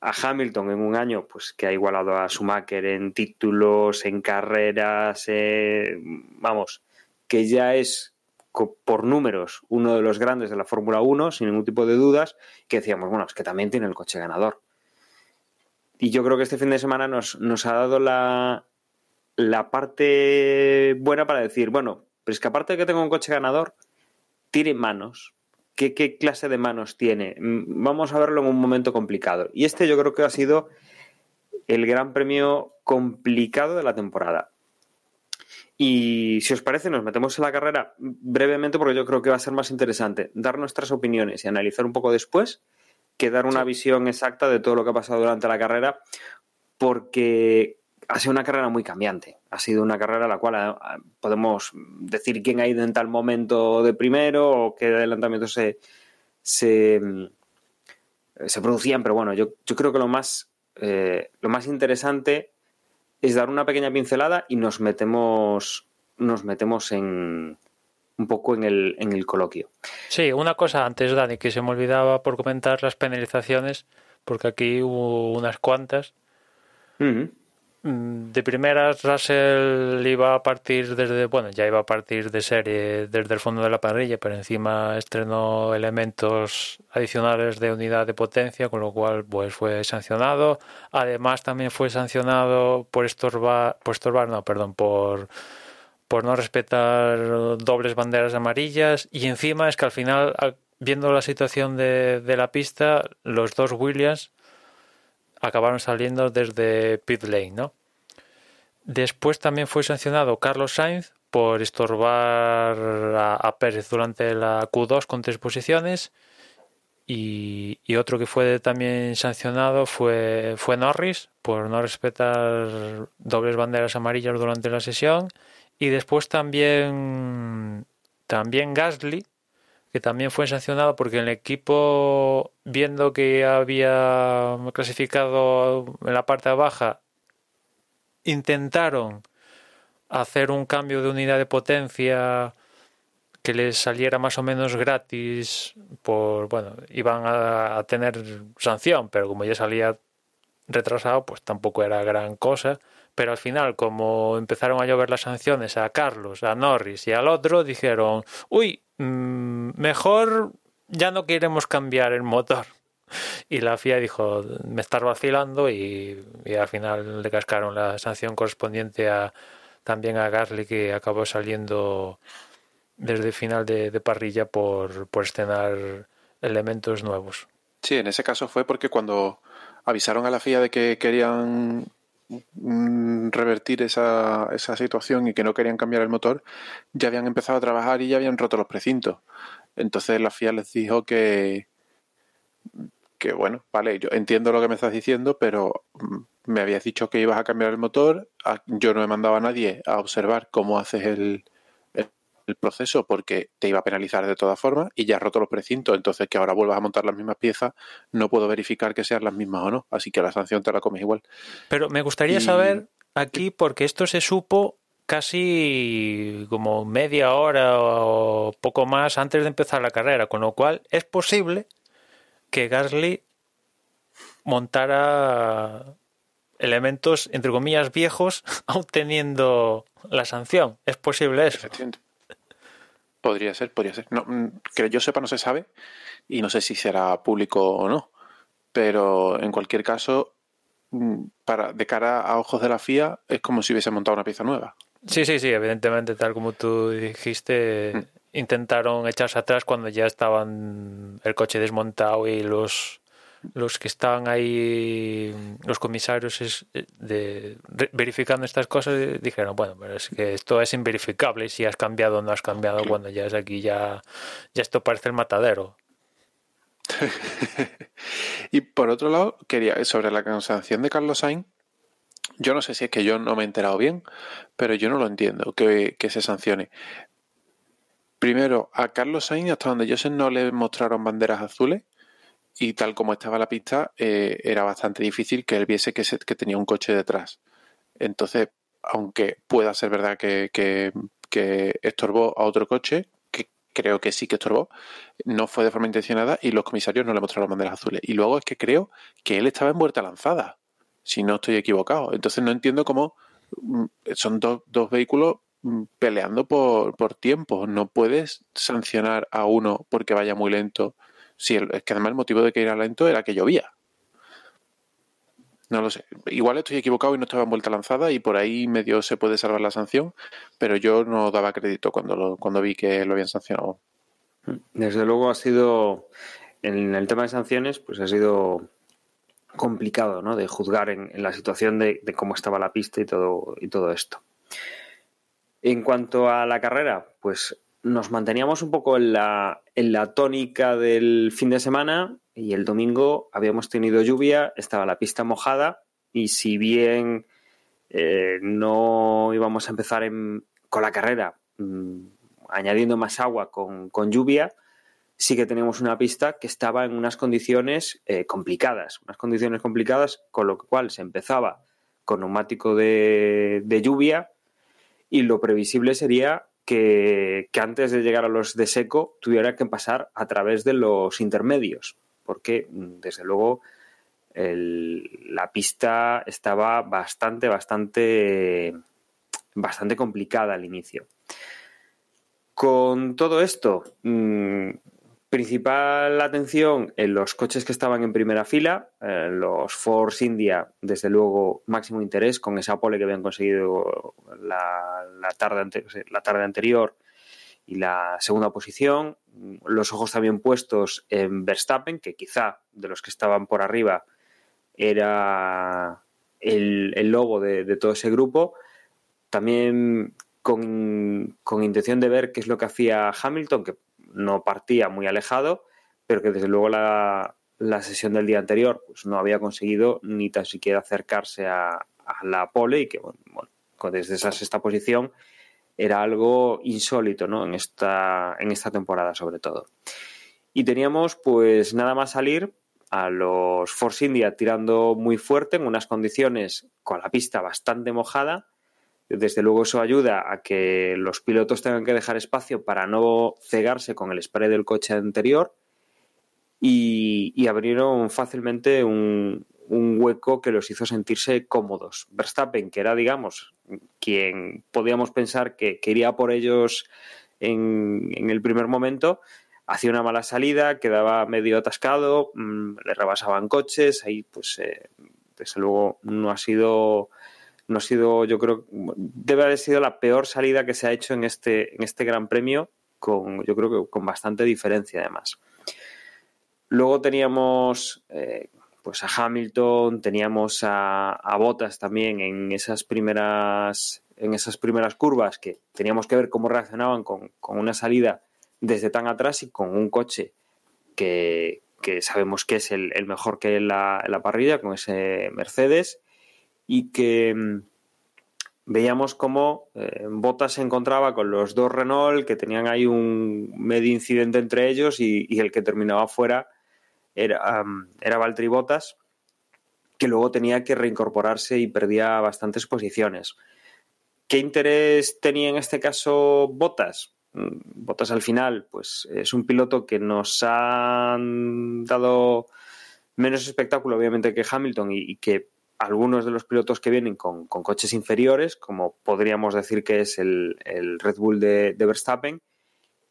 a Hamilton en un año pues que ha igualado a Schumacher en títulos, en carreras, eh, vamos, que ya es por números uno de los grandes de la Fórmula 1, sin ningún tipo de dudas, que decíamos, bueno, es que también tiene el coche ganador. Y yo creo que este fin de semana nos, nos ha dado la, la parte buena para decir, bueno, pero es que aparte de que tengo un coche ganador, tiene manos. ¿Qué, ¿Qué, clase de manos tiene? Mm, vamos a verlo en un momento complicado. Y este yo creo que ha sido el gran premio complicado de la temporada. Y si os parece, nos metemos en la carrera brevemente porque yo creo que va a ser más interesante dar nuestras opiniones y analizar un poco después que dar una visión exacta de todo lo que ha pasado durante la carrera, porque ha sido una carrera muy cambiante. Ha sido una carrera en la cual eh, podemos decir quién ha ido en tal momento de primero o qué adelantamientos se, se, mm, se producían, pero bueno, yo, yo creo que lo más, eh, lo más interesante es dar una pequeña pincelada y nos metemos, nos metemos en, un poco en el, en el coloquio. Sí, una cosa antes, Dani, que se me olvidaba por comentar las penalizaciones, porque aquí hubo unas cuantas. De primeras, Russell iba a partir desde, bueno, ya iba a partir de serie desde el fondo de la parrilla, pero encima estrenó elementos adicionales de unidad de potencia, con lo cual pues fue sancionado. Además también fue sancionado por estorbar, por estorbar, no, perdón, por por no respetar dobles banderas amarillas y encima es que al final, viendo la situación de, la pista, los dos Williams acabaron saliendo desde pit lane, ¿no? Después también fue sancionado Carlos Sainz por estorbar a, Pérez durante la Q2 con tres posiciones y, y, otro que fue también sancionado fue, fue Norris por no respetar dobles banderas amarillas durante la sesión y después también, también Gasly, que también fue sancionado porque el equipo, viendo que había clasificado en la parte baja, intentaron hacer un cambio de unidad de potencia que les saliera más o menos gratis por bueno iban a, a, tener sanción pero como ya salía retrasado pues tampoco era gran cosa pero al final, como empezaron a llover las sanciones a Carlos, a Norris y al otro, dijeron, uy, mm, mejor ya no queremos cambiar el motor. Y la FIA dijo, me estás vacilando y, al final le cascaron la sanción correspondiente a, también a Gasly que acabó saliendo desde final de, parrilla por, por estrenar elementos nuevos. Sí, en ese caso fue porque cuando avisaron a la FIA de que querían revertir esa, esa situación y que no querían cambiar el motor, ya habían empezado a trabajar y ya habían roto los precintos. Entonces la FIA les dijo que, que bueno, vale, yo entiendo lo que me estás diciendo, pero mm, me habías dicho que ibas a cambiar el motor, yo no he mandado a nadie a observar cómo haces el, el, proceso porque te iba a penalizar de todas formas y ya has roto los precintos, entonces que ahora vuelvas a montar las mismas piezas, no puedo verificar que sean las mismas o no, así que la sanción te la comes igual. Pero me gustaría saber aquí, porque esto se supo casi como media hora o poco más antes de empezar la carrera, con lo cual es posible que Gasly montara elementos, entre comillas, viejos, aún teniendo la sanción. ¿Es posible eso? Podría ser, podría ser. No, mm, que yo sepa no se sabe y no sé si será público o no. Pero en cualquier caso, mm, para, de cara a ojos de la FIA, es como si hubiese montado una pieza nueva. Sí, sí, sí, evidentemente, tal como tú dijiste, mm. intentaron echarse atrás cuando ya estaban el coche desmontado y los los que estaban ahí, los comisarios eh, de, verificando estas cosas, eh, dijeron, bueno, pero es que esto es inverificable si has cambiado o no has cambiado cuando ya es aquí, ya, ya esto parece el matadero. y por otro lado, quería, sobre la cansación de Carlos Sainz, yo no sé si es que yo no me he enterado bien, pero yo no lo entiendo, que, que se sancione. Primero, a Carlos Sainz, hasta donde yo sé, no le mostraron banderas azules y tal como estaba la pista, eh, era bastante difícil que él viese que, que, tenía un coche detrás. Entonces, aunque pueda ser verdad que, que, estorbó a otro coche, que creo que sí que estorbó, no fue de forma intencionada y los comisarios no le mostraron banderas azules. Y luego es que creo que él estaba en vuelta lanzada, si no estoy equivocado. Entonces no entiendo cómo mm, son dos, dos vehículos mm, peleando por, por tiempo. No puedes sancionar a uno porque vaya muy lento Sí, es que además el motivo de que era lento era que llovía. No lo sé. Igual estoy equivocado y no estaba en vuelta lanzada y por ahí medio se puede salvar la sanción, pero yo no daba crédito cuando, cuando vi que lo habían sancionado. Desde luego ha sido, en el tema de sanciones, pues ha sido complicado, ¿no? De juzgar en, la situación de, de, cómo estaba la pista y todo, y todo esto. En cuanto a la carrera, pues nos manteníamos un poco en la, en la tónica del fin de semana y el domingo habíamos tenido lluvia, estaba la pista mojada y si bien eh, no íbamos a empezar con la carrera mm, añadiendo más agua con, lluvia, sí que teníamos una pista que estaba en unas condiciones eh, complicadas, unas condiciones complicadas, con lo cual se empezaba con neumático de, de lluvia y lo previsible sería que, antes de llegar a los de seco tuviera que pasar a través de los intermedios, porque desde luego la pista estaba bastante, bastante, bastante complicada al inicio. Con todo esto, mm, Principal atención en los coches que estaban en primera fila, eh, los Force India, desde luego, máximo interés con esa pole que habían conseguido la, tarde, la tarde anterior y la segunda posición. Los ojos también puestos en Verstappen, que quizá de los que estaban por arriba era el, logo de, todo ese grupo. También con, con, intención de ver qué es lo que hacía Hamilton, que no partía muy alejado, pero que desde luego la, sesión del día anterior pues no había conseguido ni tan siquiera acercarse a, la pole y que bueno, desde esa sexta posición era algo insólito ¿no? en, esta, en esta temporada sobre todo. Y teníamos pues nada más salir a los Force India tirando muy fuerte en unas condiciones con la pista bastante mojada desde luego eso ayuda a que los pilotos tengan que dejar espacio para no cegarse con el spray del coche anterior y, abrieron fácilmente un, hueco que los hizo sentirse cómodos. Verstappen, que era, digamos, quien podíamos pensar que, quería por ellos en, el primer momento, hacía una mala salida, quedaba medio atascado, mm, le rebasaban coches, ahí pues eh, desde luego no ha sido no ha sido, yo creo, debe haber sido la peor salida que se ha hecho en este, en este Gran Premio, con, yo creo que con bastante diferencia además. Luego teníamos eh, pues a Hamilton, teníamos a, a Bottas también en esas primeras en esas primeras curvas que teníamos que ver cómo reaccionaban con, una salida desde tan atrás y con un coche que, sabemos que es el, mejor que la, en la parrilla, con ese Mercedes y que mm, veíamos cómo eh, Bottas se encontraba con los dos Renault que tenían ahí un medio incidente entre ellos y, el que terminaba fuera era, era Valtteri que luego tenía que reincorporarse y perdía bastantes posiciones. ¿Qué interés tenía en este caso Bottas? Mm, Bottas al final, pues es un piloto que nos ha dado menos espectáculo, obviamente, que Hamilton y, que algunos de los pilotos que vienen con, coches inferiores, como podríamos decir que es el, Red Bull de, Verstappen,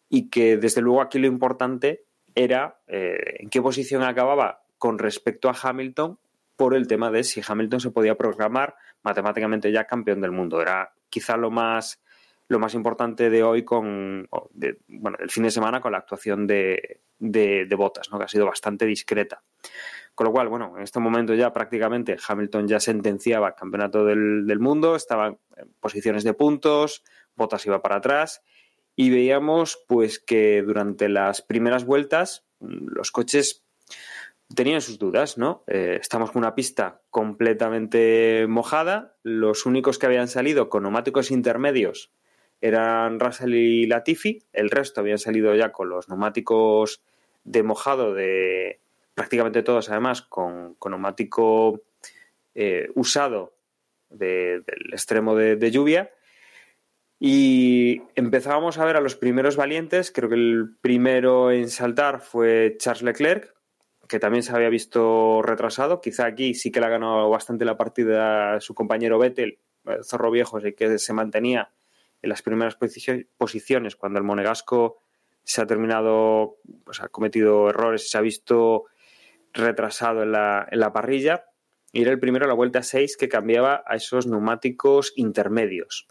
y que desde luego aquí lo importante era eh, en qué posición acababa con respecto a Hamilton por el tema de si Hamilton se podía programar matemáticamente ya campeón del mundo. Era quizá lo más lo más importante de hoy con bueno el fin de semana con la actuación de, de, Botas, ¿no? que ha sido bastante discreta. Con lo cual, bueno, en este momento ya prácticamente Hamilton ya sentenciaba campeonato del, del mundo, estaba en posiciones de puntos, Botas iba para atrás y veíamos pues que durante las primeras vueltas los coches tenían sus dudas, ¿no? Eh, estamos con una pista completamente mojada. Los únicos que habían salido con neumáticos intermedios eran Russell y Latifi. El resto habían salido ya con los neumáticos de mojado de prácticamente todos, además, con, neumático eh, usado del extremo de lluvia. Y empezábamos a ver a los primeros valientes. Creo que el primero en saltar fue Charles Leclerc, que también se había visto retrasado. Quizá aquí sí que le ha ganado bastante la partida su compañero Vettel, Zorro Viejo, que se mantenía en las primeras posiciones cuando el Monegasco se ha terminado, pues ha cometido errores y se ha visto retrasado en la, en la parrilla. Y era el primero a la vuelta 6 que cambiaba a esos neumáticos intermedios.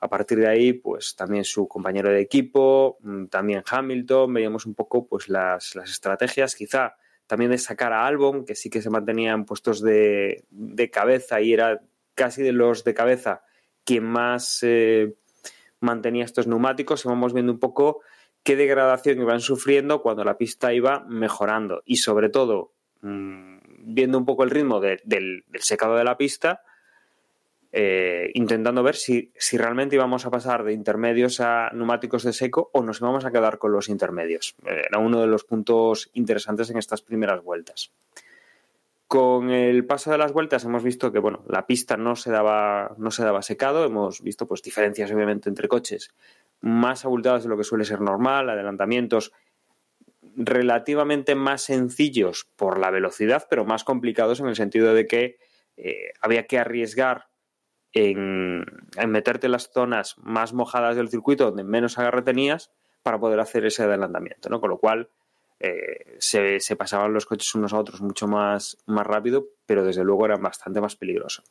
A partir de ahí, pues también su compañero de equipo, mm, también Hamilton, veíamos un poco pues las, las estrategias. Quizá también de sacar a Albon, que sí que se mantenía en puestos de, cabeza y era casi de los de cabeza quien más eh, mantenía estos neumáticos. Y vamos viendo un poco qué degradación iban sufriendo cuando la pista iba mejorando. Y sobre todo, mm, viendo un poco el ritmo del secado de la pista, eh, intentando ver si, realmente íbamos a pasar de intermedios a neumáticos de seco o nos íbamos a quedar con los intermedios. Eh, era uno de los puntos interesantes en estas primeras vueltas. Con el paso de las vueltas hemos visto que bueno, la pista no se daba, no se daba secado, hemos visto pues, diferencias obviamente entre coches más abultadas de lo que suele ser normal, adelantamientos relativamente más sencillos por la velocidad, pero más complicados en el sentido de que eh, había que arriesgar en, meterte en las zonas más mojadas del circuito donde menos agarre tenías para poder hacer ese adelantamiento, ¿no? Con lo cual eh, se, pasaban los coches unos a otros mucho más, más rápido, pero desde luego era bastante más peligroso.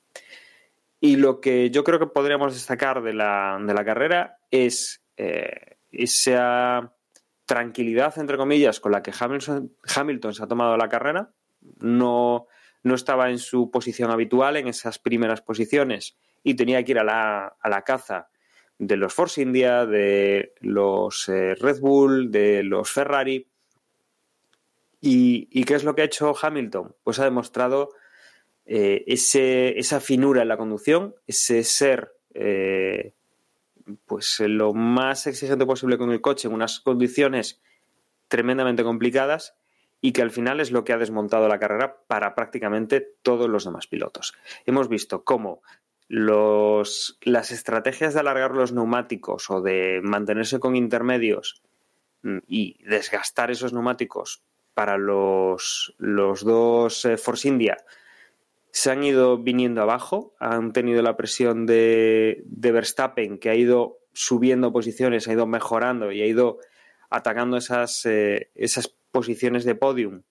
Y lo que yo creo que podríamos destacar de la, de la carrera es eh, esa tranquilidad, entre comillas, con la que Hamilton, Hamilton se ha tomado la carrera. No, no estaba en su posición habitual en esas primeras posiciones y tenía que ir a la, a la caza de los Force India, de los eh, Red Bull, de los Ferrari. ¿Y, qué es lo que ha hecho Hamilton? Pues ha demostrado eh, esa finura en la conducción, ese ser eh, pues lo más exigente posible con el coche en unas condiciones tremendamente complicadas y que al final es lo que ha desmontado la carrera para prácticamente todos los demás pilotos. Hemos visto cómo los, las estrategias de alargar los neumáticos o de mantenerse con intermedios mm, y desgastar esos neumáticos para los, los dos eh, Force India se han ido viniendo abajo, han tenido la presión de, de, Verstappen que ha ido subiendo posiciones, ha ido mejorando y ha ido atacando esas, eh, esas posiciones de podium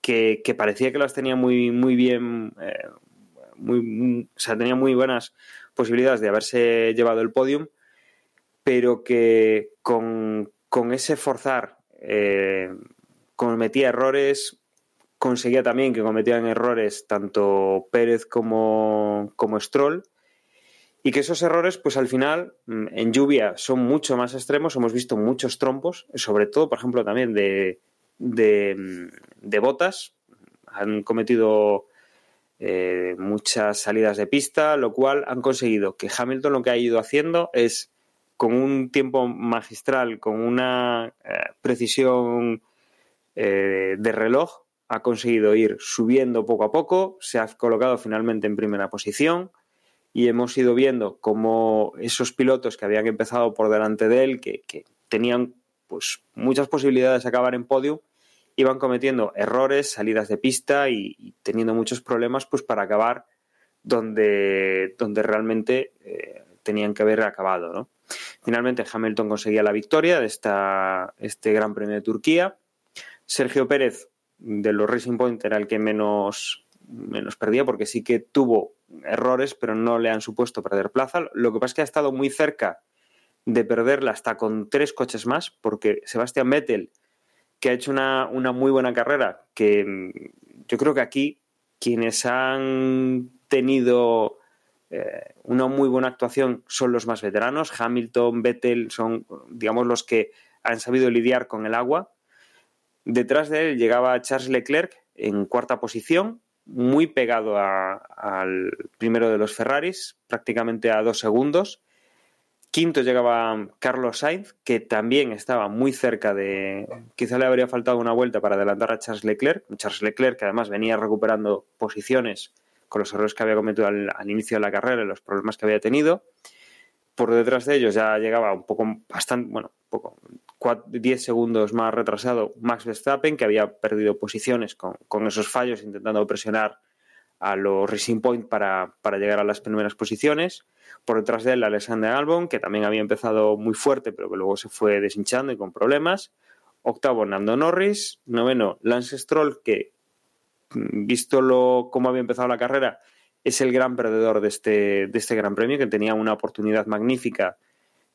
que, parecía que las tenía muy, muy bien, eh, muy, o sea, tenía muy buenas posibilidades de haberse llevado el podium, pero que con, ese forzar eh, cometía errores, conseguía también que cometían errores tanto Pérez como, como Stroll, y que esos errores, pues al final, mm, en lluvia son mucho más extremos. Hemos visto muchos trompos, sobre todo, por ejemplo, también de, de, mm, botas. Han cometido eh, muchas salidas de pista, lo cual han conseguido que Hamilton lo que ha ido haciendo es con un tiempo magistral, con una eh, precisión eh, de reloj, ha conseguido ir subiendo poco a poco, se ha colocado finalmente en primera posición y hemos ido viendo cómo esos pilotos que habían empezado por delante de él, que, tenían pues muchas posibilidades de acabar en podio, iban cometiendo errores, salidas de pista y, teniendo muchos problemas pues para acabar donde, donde realmente eh, tenían que haber acabado. ¿no? Finalmente Hamilton conseguía la victoria de esta, este Gran Premio de Turquía. Sergio Pérez de los Racing Point era el que menos, menos perdía porque sí que tuvo errores, pero no le han supuesto perder plaza. Lo que pasa es que ha estado muy cerca de perderla hasta con tres coches más, porque Sebastián Vettel que ha hecho una, muy buena carrera, que mm, yo creo que aquí quienes han tenido eh, una muy buena actuación son los más veteranos. Hamilton, Vettel son, digamos, los que han sabido lidiar con el agua. Detrás de él llegaba Charles Leclerc en cuarta posición, muy pegado al primero de los Ferraris, prácticamente a dos segundos. Quinto llegaba Carlos Sainz, que también estaba muy cerca de. Quizá le habría faltado una vuelta para adelantar a Charles Leclerc. Charles Leclerc, que además venía recuperando posiciones con los errores que había cometido al, inicio de la carrera y los problemas que había tenido. Por detrás de ellos ya llegaba un poco, bastante, bueno, 10 segundos más retrasado Max Verstappen, que había perdido posiciones con, con esos fallos, intentando presionar a los Racing Point para, para llegar a las primeras posiciones. Por detrás de él, Alexander Albon, que también había empezado muy fuerte, pero que luego se fue deshinchando y con problemas. Octavo, Nando Norris. Noveno, Lance Stroll, que mm, visto lo, cómo había empezado la carrera, es el gran perdedor de este, de este Gran Premio, que tenía una oportunidad magnífica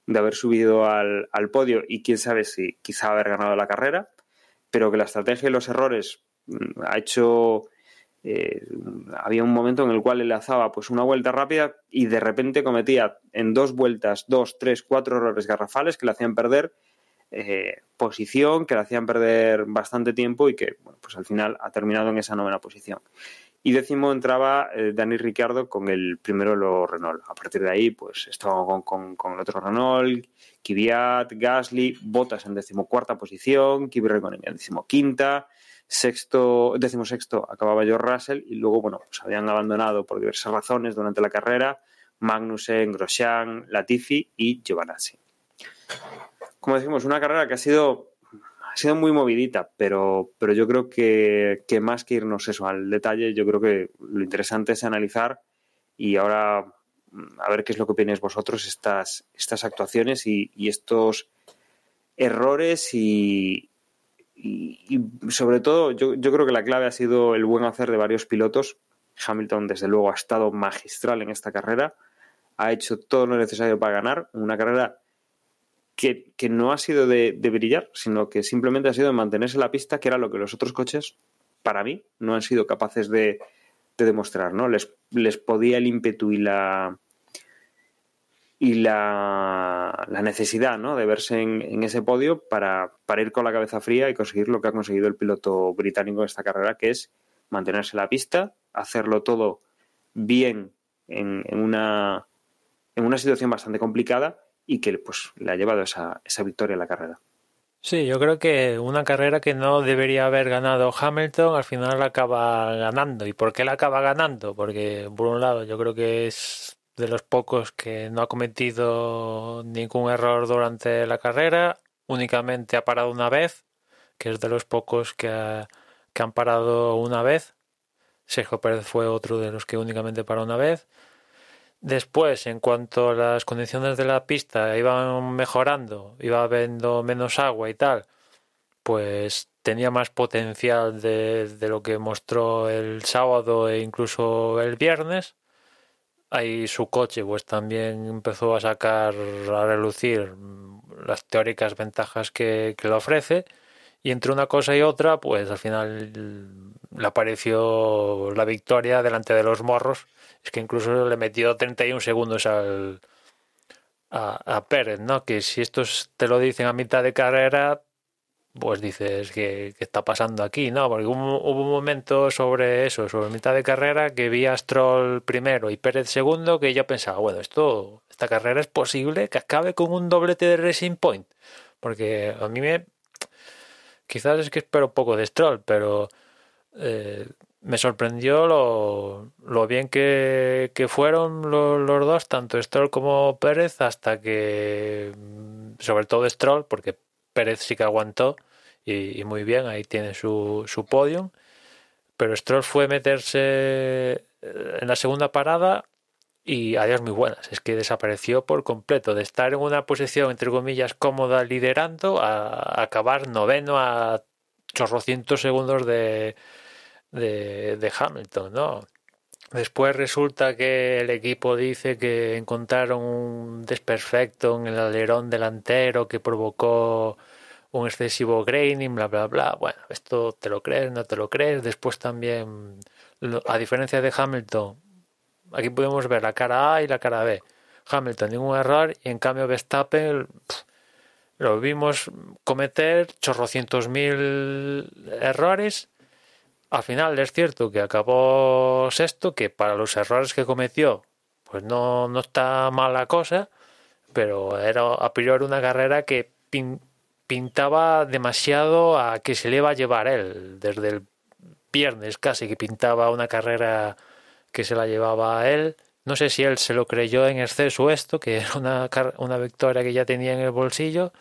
de haber subido al, al podio y quién sabe si quizá haber ganado la carrera, pero que la estrategia y los errores mm, ha hecho eh, había un momento en el cual enlazaba pues una vuelta rápida y de repente cometía en dos vueltas dos, tres, cuatro errores garrafales que le hacían perder eh, posición, que le hacían perder bastante tiempo y que bueno, pues al final ha terminado en esa novena posición. Y décimo entraba eh, Dani Ricciardo con el primero los Renault. A partir de ahí, pues estaba con, con, el otro Renault, Kvyat, Gasly, Botas en decimocuarta posición, Kimi Räikkönen en decimoquinta, sexto, décimo sexto acababa George Russell y luego, bueno, pues habían abandonado por diversas razones durante la carrera Magnussen, Grosjean, Latifi y Giovanazzi. Como decimos, una carrera que ha sido, ha sido muy movidita, pero, pero yo creo que, más que irnos eso al detalle, yo creo que lo interesante es analizar y ahora a ver qué es lo que opináis vosotros estas, estas actuaciones y estos errores y, y, sobre todo, yo, creo que la clave ha sido el buen hacer de varios pilotos. Hamilton, desde luego, ha estado magistral en esta carrera. Ha hecho todo lo necesario para ganar. Una carrera que, no ha sido de, brillar, sino que simplemente ha sido de mantenerse en la pista, que era lo que los otros coches, para mí, no han sido capaces de, demostrar. ¿no? Les, podía el ímpetu y la, y la, necesidad ¿no? de verse en, ese podio para, ir con la cabeza fría y conseguir lo que ha conseguido el piloto británico en esta carrera, que es mantenerse en la pista, hacerlo todo bien en, una, en una situación bastante complicada y que pues, le ha llevado esa, esa victoria en la carrera. Sí, yo creo que una carrera que no debería haber ganado Hamilton al final la acaba ganando. ¿Y por qué la acaba ganando? Porque por un lado yo creo que es de los pocos que no ha cometido ningún error durante la carrera, únicamente ha parado una vez, que es de los pocos que, han parado una vez. Sergio Pérez fue otro de los que únicamente paró una vez. Después, en cuanto las condiciones de la pista iban mejorando, iba habiendo menos agua y tal, pues tenía más potencial de, lo que mostró el sábado e incluso el viernes. Ahí su coche pues también empezó a sacar a relucir las teóricas ventajas que, le ofrece. Y entre una cosa y otra pues al final le apareció la victoria delante de los morros es que incluso le metió 31 segundos al a, Pérez, ¿no? Que si estos te lo dicen a mitad de carrera, pues dices que, está pasando aquí, ¿no? Porque hubo, hubo, un momento sobre eso, sobre mitad de carrera, que vi a Stroll primero y Pérez segundo, que yo pensaba, bueno, esto, esta carrera es posible que acabe con un doblete de Racing Point. Porque a mí me... Quizás es que espero poco de Stroll, pero eh, me sorprendió lo, lo bien que, que fueron los, dos, tanto Stroll como Pérez, hasta que, sobre todo Stroll, porque Pérez sí que aguantó y, muy bien, ahí tiene su, su podium. Pero Stroll fue meterse eh, en la segunda parada y adiós muy buenas. Es que desapareció por completo. De estar en una posición, entre comillas, cómoda liderando a, acabar noveno a chorrocientos segundos de, de, Hamilton, ¿no? Después resulta que el equipo dice que encontraron un desperfecto en el alerón delantero que provocó un excesivo graining, bla, bla, bla. Bueno, esto te lo crees, no te lo crees. Después también, a diferencia de Hamilton, aquí podemos ver la cara A y la cara B. Hamilton, ningún error, y en cambio Verstappen lo vimos cometer chorrocientos mil errores al final es cierto que acabó sexto, que para los errores que cometió, pues no, no está mal la cosa, pero era a priori una carrera que pintaba demasiado a que se le iba a llevar él. Desde el viernes casi que pintaba una carrera que se la llevaba a él. No sé si él se lo creyó en exceso esto, que era una, una victoria que ya tenía en el bolsillo,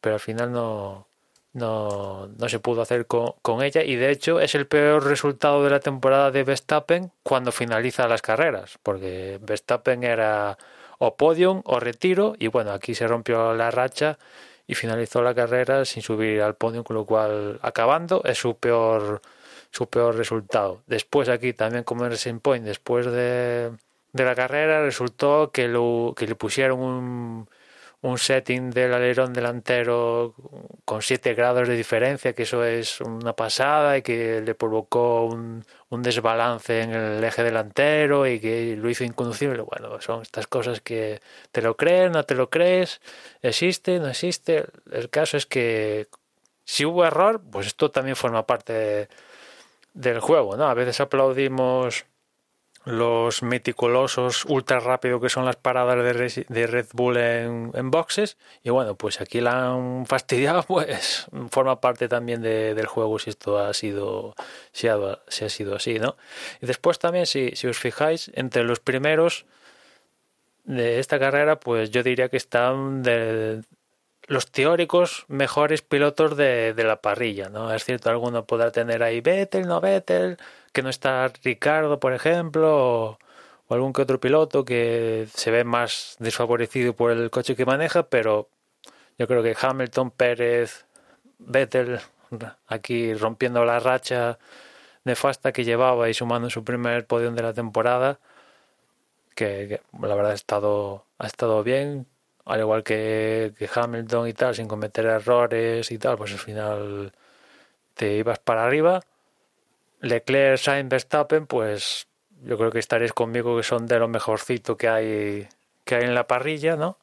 pero al final no, no, no se pudo hacer con, con, ella y de hecho es el peor resultado de la temporada de Verstappen cuando finaliza las carreras, porque Verstappen era o podium o retiro y bueno, aquí se rompió la racha y finalizó la carrera sin subir al podium, con lo cual acabando es su peor su peor resultado. Después aquí también como en Point, después de, de la carrera resultó que, lo, que le pusieron un un setting del alerón delantero con 7 grados de diferencia, que eso es una pasada y que le provocó un, un, desbalance en el eje delantero y que lo hizo inconducible. Bueno, son estas cosas que te lo crees, no te lo crees, existe, no existe. El caso es que si hubo error, pues esto también forma parte del juego, ¿no? A veces aplaudimos los meticulosos ultra rápido que son las paradas de, Red Bull en, boxes. Y bueno pues aquí la han fastidiado pues forma parte también del juego si esto ha sido si ha, ha sido así no y después también si, si os fijáis entre los primeros de esta carrera pues yo diría que están de, los teóricos mejores pilotos de, de, la parrilla, ¿no? Es cierto, alguno podrá tener ahí Vettel, no Vettel, que no está Ricardo, por ejemplo, o, algún que otro piloto que se ve más desfavorecido por el coche que maneja, pero yo creo que Hamilton, Pérez, Vettel, aquí rompiendo la racha nefasta que llevaba y sumando su primer podio de la temporada, que, la verdad ha estado, ha estado bien, al igual que, Hamilton y tal, sin cometer errores y tal, pues al final te ibas para arriba. Leclerc, Sainz, Verstappen, pues yo creo que estaréis conmigo que son de lo mejorcito que hay que hay en la parrilla, ¿no?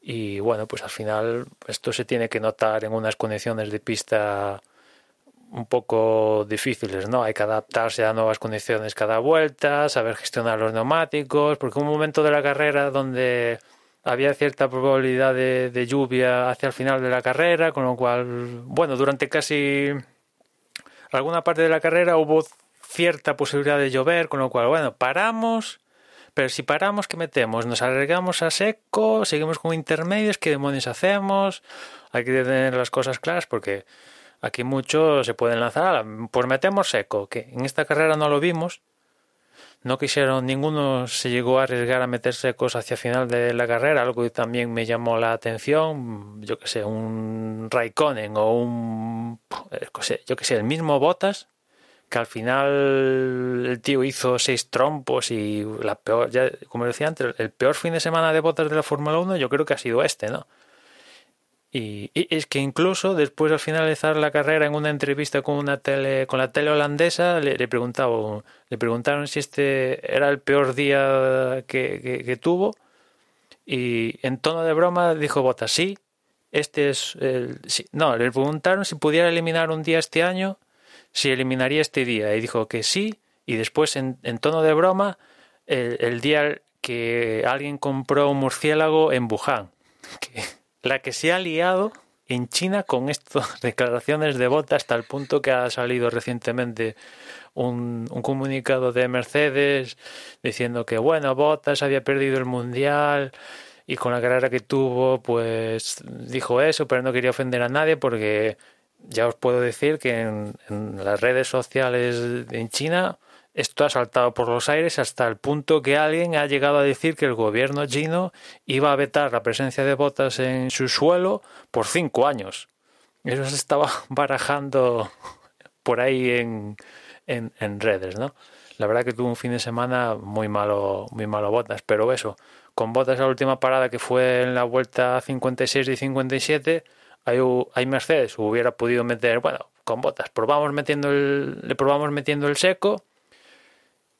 Y bueno, pues al final esto se tiene que notar en unas condiciones de pista un poco difíciles, ¿no? Hay que adaptarse a nuevas condiciones cada vuelta, saber gestionar los neumáticos, porque un momento de la carrera donde había cierta probabilidad de, lluvia hacia el final de la carrera, con lo cual, bueno, durante casi alguna parte de la carrera hubo cierta posibilidad de llover, con lo cual, bueno, paramos, pero si paramos, ¿qué metemos? ¿Nos alargamos a seco? ¿Seguimos con intermedios? ¿Qué demonios hacemos? Hay que tener las cosas claras porque aquí muchos se pueden lanzar, pues metemos seco, que en esta carrera no lo vimos, no quisieron, ninguno se llegó a arriesgar a meterse cosas hacia final de la carrera, algo que también me llamó la atención, yo que sé, un Raikkonen o un, yo que sé, el mismo Botas, que al final el tío hizo seis trompos y la peor, ya, como decía antes, el peor fin de semana de Botas de la Fórmula 1 yo creo que ha sido este, ¿no? Y, es que incluso después al finalizar la carrera en una entrevista con una tele, con la tele holandesa, le, le preguntaba, le preguntaron si este era el peor día que, que, tuvo. Y en tono de broma dijo Bota sí, este es el, no, le preguntaron si pudiera eliminar un día este año, si eliminaría este día y dijo que sí y después en, tono de broma el, día que alguien compró un murciélago en Wuhan, la que se ha liado en China con estas declaraciones de bota hasta el punto que ha salido recientemente un, un, comunicado de Mercedes diciendo que bueno, Bottas había perdido el mundial y con la carrera que tuvo pues dijo eso, pero no quería ofender a nadie porque ya os puedo decir que en las redes sociales en China esto ha saltado por los aires hasta el punto que alguien ha llegado a decir que el gobierno chino iba a vetar la presencia de botas en su suelo por cinco años. Eso se estaba barajando por ahí en, en, redes, ¿no? La verdad que tuvo un fin de semana muy malo, muy malo botas, pero eso, con botas la última parada que fue en la vuelta 56 y 57, hay, hay Mercedes hubiera podido meter, bueno, con botas, probamos metiendo el, le probamos metiendo el seco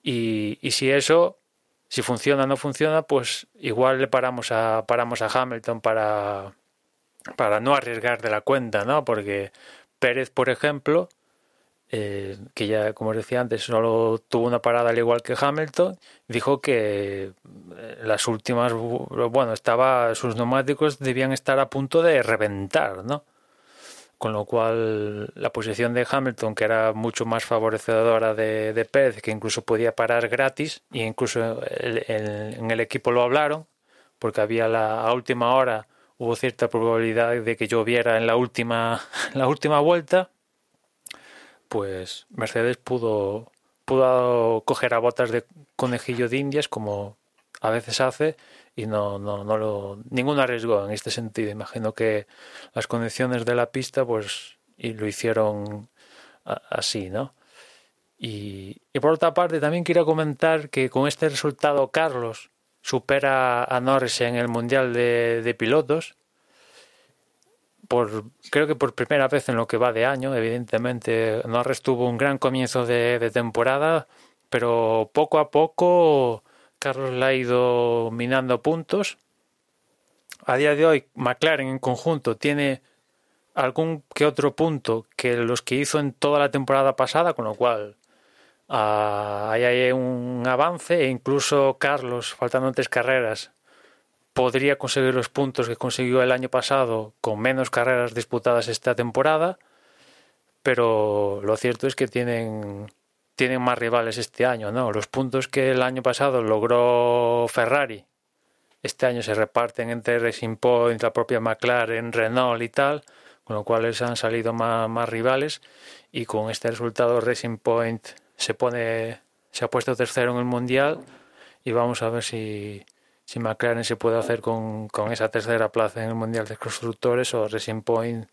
y, si eso, si funciona o no funciona, pues igual le paramos a, paramos a Hamilton para, para no arriesgar de la cuenta, ¿no? Porque Pérez, por ejemplo, eh, que ya, como os decía antes, solo tuvo una parada al igual que Hamilton, dijo que eh, las últimas, bueno, estaba, sus neumáticos debían estar a punto de reventar, ¿no? Con lo cual la posición de Hamilton, que era mucho más favorecedora de, de Pérez, que incluso podía parar gratis, y incluso en el equipo lo hablaron, porque había la última hora hubo cierta probabilidad de que lloviera en la última, la última vuelta, pues Mercedes pudo, pudo coger a botas de conejillo de indias como a veces hace y no, no, no lo, ninguno arriesgó en este sentido. Imagino que las condiciones de la pista, pues, y lo hicieron así, ¿no? Y, y, por otra parte, también quiero comentar que con este resultado Carlos supera a Norris en el Mundial de, Pilotos. Por, creo que por primera vez en lo que va de año, evidentemente Norris tuvo un gran comienzo de temporada, pero poco a poco Carlos le ha ido minando puntos. A día de hoy, McLaren en conjunto tiene algún que otro punto que los que hizo en toda la temporada pasada, con lo cual uh, ahí hay un avance e incluso Carlos, faltando tres carreras, podría conseguir los puntos que consiguió el año pasado con menos carreras disputadas esta temporada, pero lo cierto es que tienen tienen más rivales este año, ¿no? Los puntos que el año pasado logró Ferrari, este año se reparten entre Racing Point, la propia McLaren, Renault y tal, con lo cual les han salido más, más rivales y con este resultado Racing Point se pone se ha puesto tercero en el mundial y vamos a ver si, si McLaren se puede hacer con, con esa tercera plaza en el mundial de constructores o Racing Point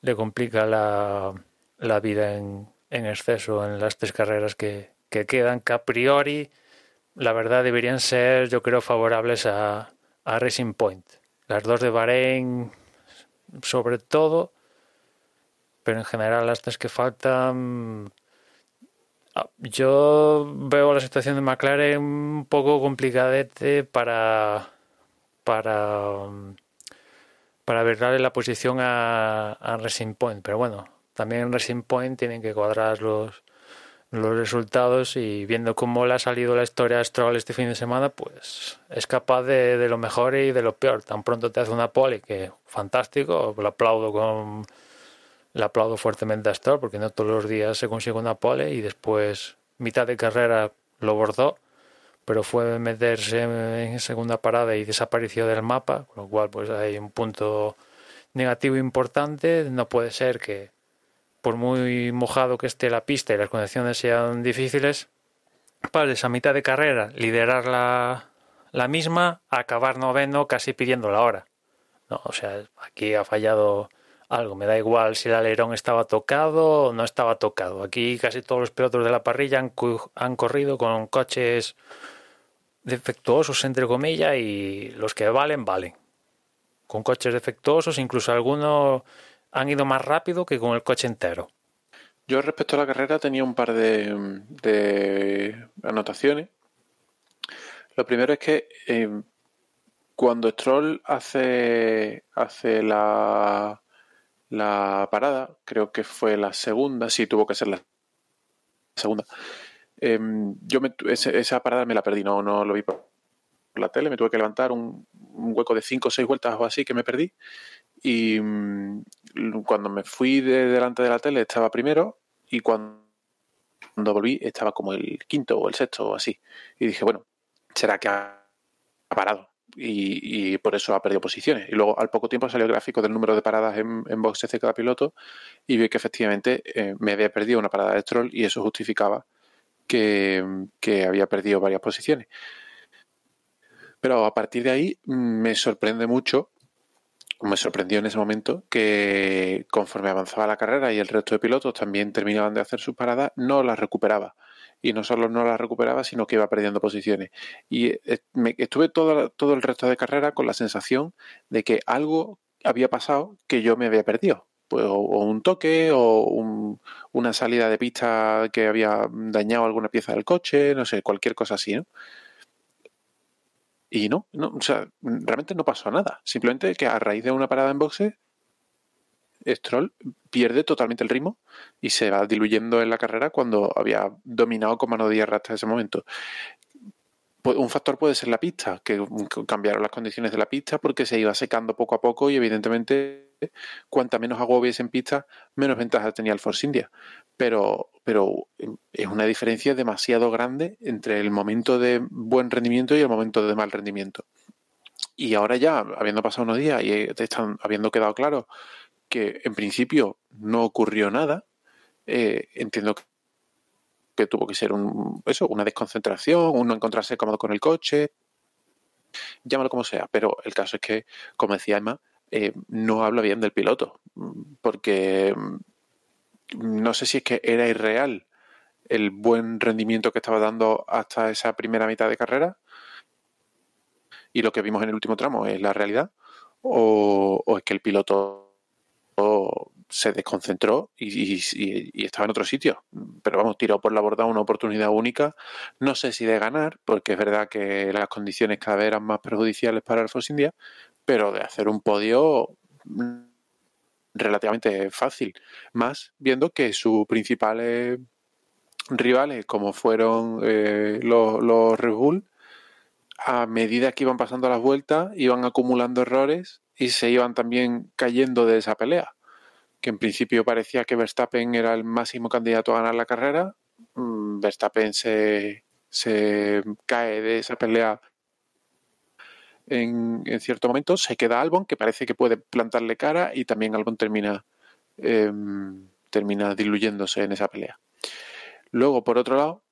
le complica la, la vida en, en exceso en las tres carreras que, que quedan, que a priori, la verdad, deberían ser, yo creo, favorables a, a Racing Point. Las dos de Bahrein, sobre todo, pero en general las tres que faltan. Ah, yo veo la situación de McLaren un poco complicadete para para para verle la posición a Racing Point, pero bueno, también en Racing Point tienen que cuadrar los, los resultados y viendo cómo le ha salido la historia a Stroll este fin de semana, pues es capaz de, de, lo mejor y de lo peor. Tan pronto te hace una pole que fantástico, lo aplaudo con le aplaudo fuertemente a Stroll porque no todos los días se consigue una pole y después mitad de carrera lo bordó, pero fue meterse en segunda parada y desapareció del mapa, con lo cual pues hay un punto negativo importante, no puede ser que por muy mojado que esté la pista y las condiciones sean difíciles, para esa mitad de carrera liderar la, misma, acabar noveno casi pidiendo la hora. No, o sea, aquí ha fallado algo. Me da igual si el alerón estaba tocado o no estaba tocado. Aquí casi todos los pilotos de la parrilla han, han corrido con coches defectuosos, entre comillas, y los que valen, valen. Con coches defectuosos, incluso algunos han ido más rápido que con el coche entero. Yo respecto a la carrera tenía un par de, anotaciones. Lo primero es que eh, cuando Stroll hace, hace la, la parada, creo que fue la segunda, sí, tuvo que ser la segunda. Em, yo me, esa parada me la perdí, no, no lo vi por la tele, me tuve que levantar un, hueco de 5 o 6 vueltas o así que me perdí. Y mm, cuando me fui de delante de la tele estaba primero y cuando, volví estaba como el quinto o el sexto o así. Y dije, bueno, será que ha parado y, por eso ha perdido posiciones. Y luego al poco tiempo salió el gráfico del número de paradas en, en boxes de cada piloto y vi que efectivamente eh, me había perdido una parada de Stroll y eso justificaba que, había perdido varias posiciones. Pero a partir de ahí mm, me sorprende mucho, me sorprendió en ese momento, que conforme avanzaba la carrera y el resto de pilotos también terminaban de hacer sus paradas, no las recuperaba y no solo no la recuperaba, sino que iba perdiendo posiciones. Y eh, estuve todo, todo el resto de carrera con la sensación de que algo había pasado que yo me había perdido. Pues, o, un toque, o una salida de pista que había dañado alguna pieza del coche, no sé, cualquier cosa así, ¿no? Y no, no, o sea, realmente no pasó nada. Simplemente que a raíz de una parada en boxe Stroll pierde totalmente el ritmo y se va diluyendo en la carrera cuando había dominado con mano de hierro hasta ese momento. Un factor puede ser la pista, que cambiaron las condiciones de la pista porque se iba secando poco a poco y evidentemente cuanta menos agua hubiese en pista, menos ventaja tenía el Force India. Pero, pero es una diferencia demasiado grande entre el momento de buen rendimiento y el momento de mal rendimiento. Y ahora ya, habiendo pasado unos días y están, habiendo quedado claro que en principio no ocurrió nada. Eh, entiendo que, tuvo que ser un, eso, una desconcentración, un no encontrarse cómodo con el coche, llámalo como sea, pero el caso es que, como decía Emma, eh, no habla bien del piloto, porque no sé si es que era irreal el buen rendimiento que estaba dando hasta esa primera mitad de carrera y lo que vimos en el último tramo es la realidad, o es que el piloto se desconcentró y, estaba en otro sitio. Pero vamos, tiró por la borda una oportunidad única. No sé si de ganar, porque es verdad que las condiciones cada vez eran más perjudiciales para el Force India, pero de hacer un podio relativamente fácil. Más viendo que sus principales rivales, como fueron eh, los, los Red Bull, a medida que iban pasando las vueltas, iban acumulando errores y se iban también cayendo de esa pelea. Que en principio parecía que Verstappen era el máximo candidato a ganar la carrera. Mm, Verstappen se, cae de esa pelea en, cierto momento. Se queda Albon, que parece que puede plantarle cara, y también Albon termina, em, termina diluyéndose en esa pelea. Luego, por otro lado,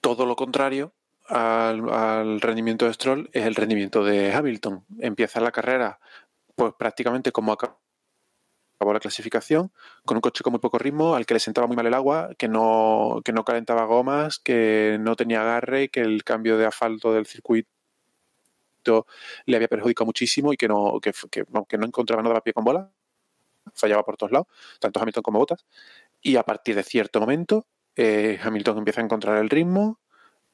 todo lo contrario al, rendimiento de Stroll es el rendimiento de Hamilton. Empieza la carrera pues prácticamente como acabó la clasificación, con un coche con muy poco ritmo, al que le sentaba muy mal el agua, que no, que no calentaba gomas, que no tenía agarre, que el cambio de asfalto del circuito le había perjudicado muchísimo y que no, que, no encontraba nada a pie con bola, fallaba por todos lados, tanto Hamilton como Bottas, y a partir de cierto momento eh, Hamilton empieza a encontrar el ritmo,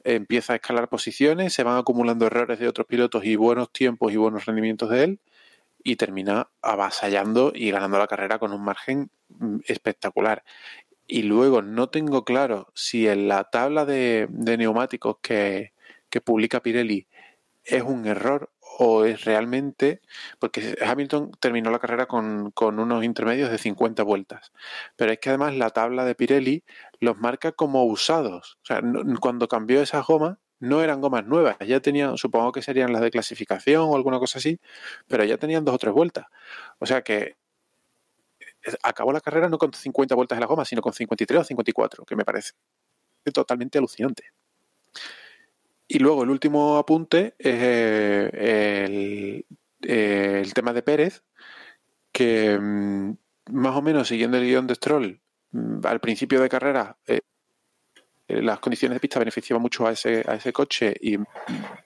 empieza a escalar posiciones, se van acumulando errores de otros pilotos y buenos tiempos y buenos rendimientos de él y termina avasallando y ganando la carrera con un margen mm, espectacular. Y luego no tengo claro si en la tabla de, neumáticos que, que publica Pirelli es un error o es realmente, porque Hamilton terminó la carrera con, con, unos intermedios de 50 vueltas, pero es que además la tabla de Pirelli los marca como usados. O sea, cuando cambió esas gomas, no eran gomas nuevas, ya tenían, supongo que serían las de clasificación o alguna cosa así, pero ya tenían dos o tres vueltas. O sea que acabó la carrera no con 50 vueltas de las gomas, sino con 53 o 54, que me parece totalmente alucinante. Y luego el último apunte es eh, el, tema de Pérez, que mm, más o menos siguiendo el guion de Stroll, mm, al principio de carrera eh, eh, las condiciones de pista beneficiaban mucho a ese, a ese coche y mm,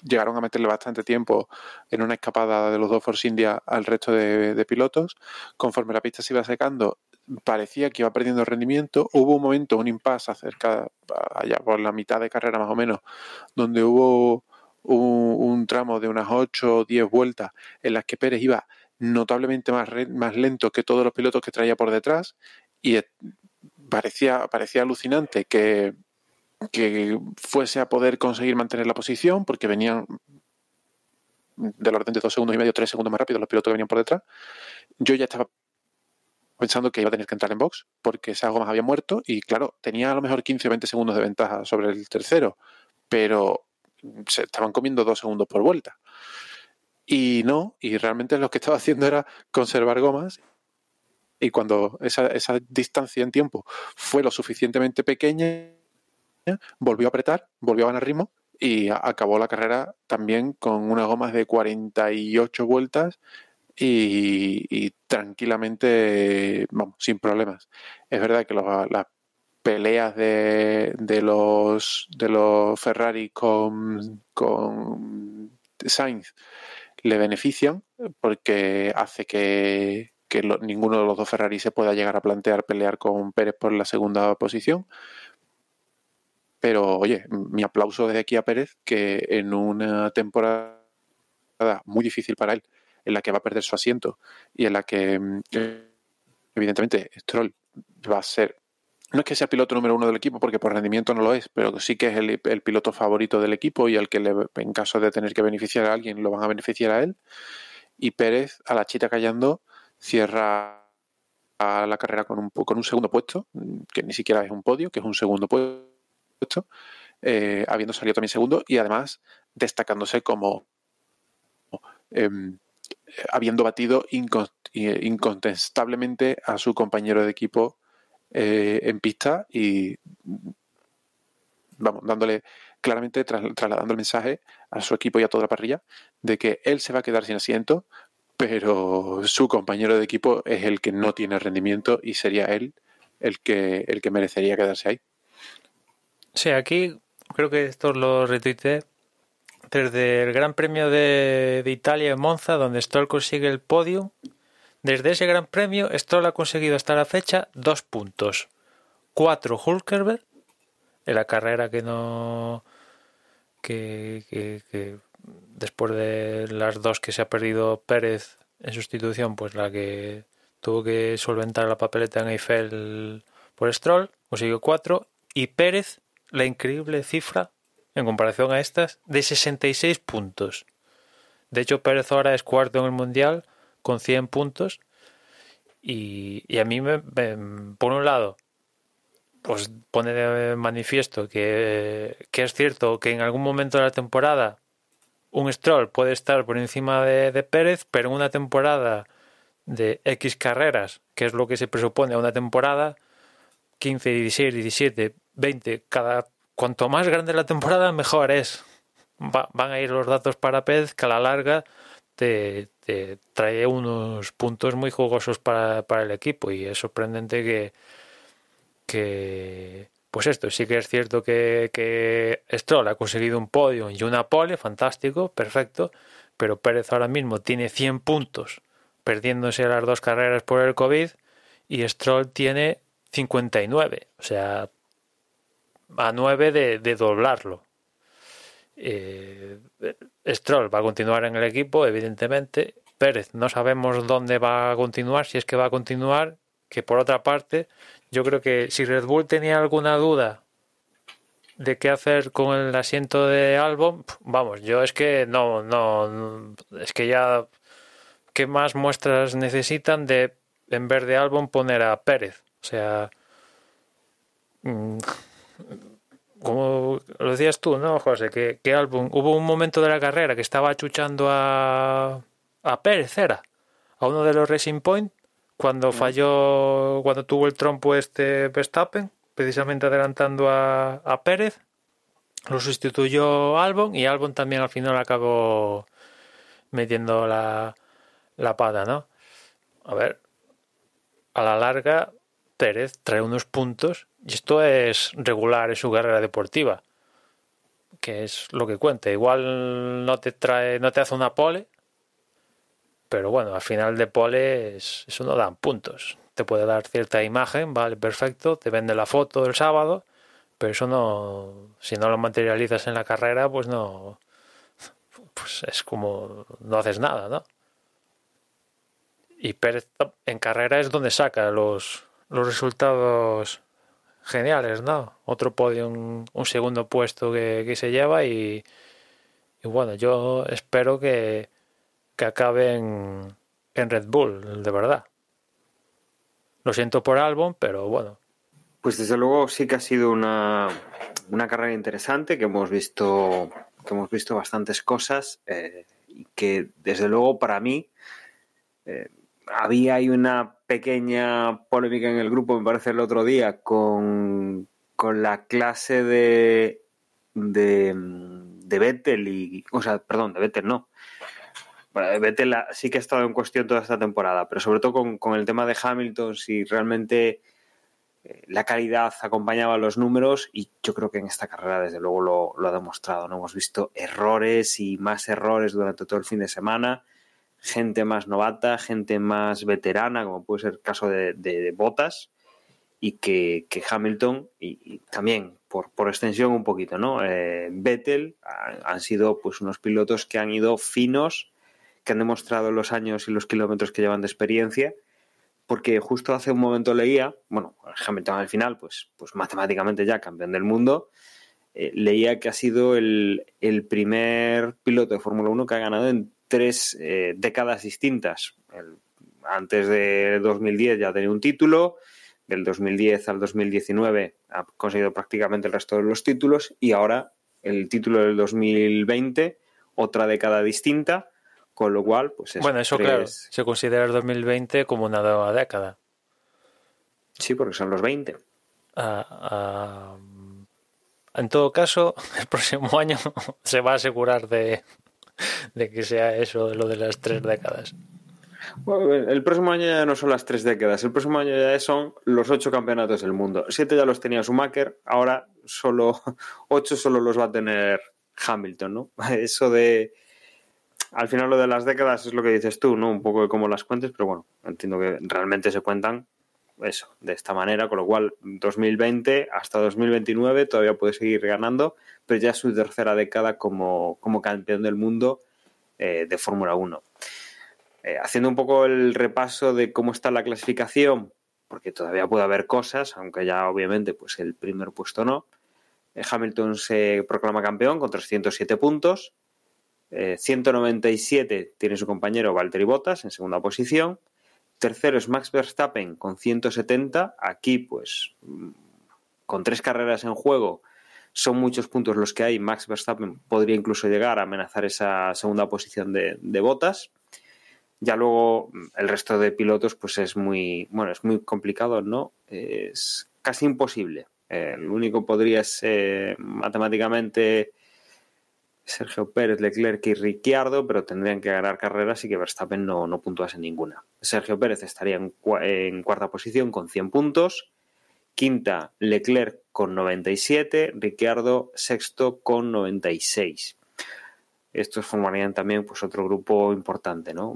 llegaron a meterle bastante tiempo en una escapada de los dos Force India al resto de, de pilotos. Conforme la pista se iba secando, parecía que iba perdiendo rendimiento. Hubo un momento, un impasse acerca, allá por la mitad de carrera más o menos, donde hubo un, tramo de unas 8 o 10 vueltas en las que Pérez iba notablemente más, más lento que todos los pilotos que traía por detrás y parecía, parecía alucinante que, que fuese a poder conseguir mantener la posición porque venían del orden de dos segundos y medio, tres segundos más rápido los pilotos que venían por detrás. Yo ya estaba pensando que iba a tener que entrar en box porque ese algo más había muerto y claro, tenía a lo mejor 15 o 20 segundos de ventaja sobre el tercero, pero se estaban comiendo dos segundos por vuelta. Y no, y realmente lo que estaba haciendo era conservar gomas y cuando esa, esa distancia en tiempo fue lo suficientemente pequeña, volvió a apretar, volvió a ganar ritmo y acabó la carrera también con unas gomas de 48 vueltas y, tranquilamente, vamos, sin problemas. Es verdad que las peleas de, de, los, de los Ferrari con, con Sainz le benefician porque hace que, ninguno de los dos Ferrari se pueda llegar a plantear pelear con Pérez por la segunda posición. Pero oye, mi aplauso desde aquí a Pérez, que en una temporada muy difícil para él, en la que va a perder su asiento y en la que, mm, evidentemente, Stroll va a ser. No es que sea piloto número uno del equipo, porque por rendimiento no lo es, pero sí que es el, piloto favorito del equipo y al que, le, en caso de tener que beneficiar a alguien, lo van a beneficiar a él. Y Pérez, a la chita callando, cierra la carrera con un, con un segundo puesto, que ni siquiera es un podio, que es un segundo puesto, eh, habiendo salido también segundo y además destacándose como em, habiendo batido incontestablemente a su compañero de equipo eh, en pista y vamos, dándole claramente trasladando el mensaje a su equipo y a toda la parrilla de que él se va a quedar sin asiento, pero su compañero de equipo es el que no tiene rendimiento y sería él el que, el que merecería quedarse ahí. Sí, aquí creo que esto lo retuiteé desde el Gran Premio de, Italia en Monza, donde Stroll consigue el podio. Desde ese Gran Premio, Stroll ha conseguido hasta la fecha dos puntos. Cuatro Hulkerberg, en la carrera que no. Que, que, después de las dos que se ha perdido Pérez en sustitución, pues la que tuvo que solventar la papeleta en Eiffel por Stroll, consiguió cuatro. Y Pérez, la increíble cifra en comparación a estas, de 66 puntos. De hecho, Pérez ahora es cuarto en el Mundial con 100 puntos. Y, a mí, me, por un lado, pues pone de manifiesto que, es cierto que en algún momento de la temporada un Stroll puede estar por encima de, de, Pérez, pero en una temporada de X carreras, que es lo que se presupone a una temporada, 15, 16, 17, 20, cada cuanto más grande la temporada, mejor es. van a ir los datos para Pez que a la larga te, trae unos puntos muy jugosos para, el equipo y es sorprendente que, pues esto, sí que es cierto que, que Stroll ha conseguido un podio y una pole, fantástico, perfecto, pero Pérez ahora mismo tiene 100 puntos perdiéndose las dos carreras por el COVID y Stroll tiene 59, o sea, a 9 de, doblarlo. Eh, Stroll va a continuar en el equipo, evidentemente. Pérez no sabemos dónde va a continuar, si es que va a continuar. Que por otra parte, yo creo que si Red Bull tenía alguna duda de qué hacer con el asiento de Albon, vamos, yo es que no, no, es que ya, ¿qué más muestras necesitan de en vez de Albon poner a Pérez? O sea, mm, como lo decías tú, ¿no, José? Que, que álbum, hubo un momento de la carrera que estaba achuchando a, a Pérez, era, a uno de los Racing Point, cuando mm. falló, cuando tuvo el trompo este Verstappen, precisamente adelantando a, a Pérez, lo sustituyó Albon y Albon también al final acabó metiendo la, la pata, ¿no? A ver, a la larga Pérez trae unos puntos y esto es regular en su carrera deportiva, que es lo que cuenta. Igual no te trae, no te hace una pole, pero bueno, al final de pole eso no dan puntos. Te puede dar cierta imagen, vale, perfecto, te vende la foto del sábado, pero eso no, si no lo materializas en la carrera, pues no, pues es como no haces nada, ¿no? Y Pérez en carrera es donde saca los, los resultados geniales, ¿no? Otro podio, un, segundo puesto que, se lleva y, y, bueno, yo espero que, que acabe en, en Red Bull, de verdad. Lo siento por Albon, pero bueno. Pues desde luego sí que ha sido una, una carrera interesante, que hemos visto, que hemos visto bastantes cosas eh, y que desde luego para mí eh, había ahí una pequeña polémica en el grupo, me parece el otro día, con, con la clase de, de, Vettel y, o sea, perdón, de Vettel no, Vettel sí que ha estado en cuestión toda esta temporada, pero sobre todo con, el tema de Hamilton, si realmente eh, la calidad acompañaba los números y yo creo que en esta carrera desde luego lo, ha demostrado. ¿no? Hemos visto errores y más errores durante todo el fin de semana, gente más novata, gente más veterana, como puede ser el caso de, de, Botas, y que, Hamilton, y, también por, por, extensión un poquito, ¿no? Eh, Vettel han sido pues unos pilotos que han ido finos que han demostrado los años y los kilómetros que llevan de experiencia, porque justo hace un momento leía, bueno, Hamilton al final, pues, pues matemáticamente ya campeón del mundo, eh, leía que ha sido el, primer piloto de Fórmula 1 que ha ganado en tres eh, décadas distintas. antes de 2010 ya tenía un título, del 2010 al 2019 ha conseguido prácticamente el resto de los títulos y ahora el título del 2020, otra década distinta, con lo cual, pues Bueno, eso claro, se considera el 2020 como una nueva década. Sí, porque son los 20. Ah, ah, en todo caso, el próximo año se va a asegurar de, que sea eso, lo de las tres décadas. el próximo año ya no son las tres décadas, el próximo año ya son los ocho campeonatos del mundo. Siete ya los tenía Schumacher, ahora solo ocho solo los va a tener Hamilton, ¿no? Eso de al final lo de las décadas es lo que dices tú, ¿no? Un poco de cómo las cuentes, pero bueno, entiendo que realmente se cuentan eso, de esta manera, con lo cual 2020 hasta 2029 todavía puede seguir ganando, pero ya su tercera década como, como campeón del mundo eh, de Fórmula 1. Eh, haciendo un poco el repaso de cómo está la clasificación, porque todavía puede haber cosas, aunque ya obviamente pues el primer puesto no. Eh, Hamilton se proclama campeón con 307 puntos, 197 eh, tiene su compañero Valtteri Bottas en segunda posición. Tercero es Max Verstappen con 170. Aquí, pues, con tres carreras en juego, son muchos puntos los que hay. Max Verstappen podría incluso llegar a amenazar esa segunda posición de, Bottas. Ya luego el resto de pilotos, pues es muy, bueno, es muy complicado, ¿no? Es casi imposible. el único podría ser matemáticamente Sergio Pérez, Leclerc y Ricciardo, pero tendrían que ganar carreras y que Verstappen no, no puntuase ninguna. Sergio Pérez estaría en, cuarta posición con 100 puntos, quinta Leclerc con 97, Ricciardo sexto con 96. Estos formarían también pues, otro grupo importante, ¿no?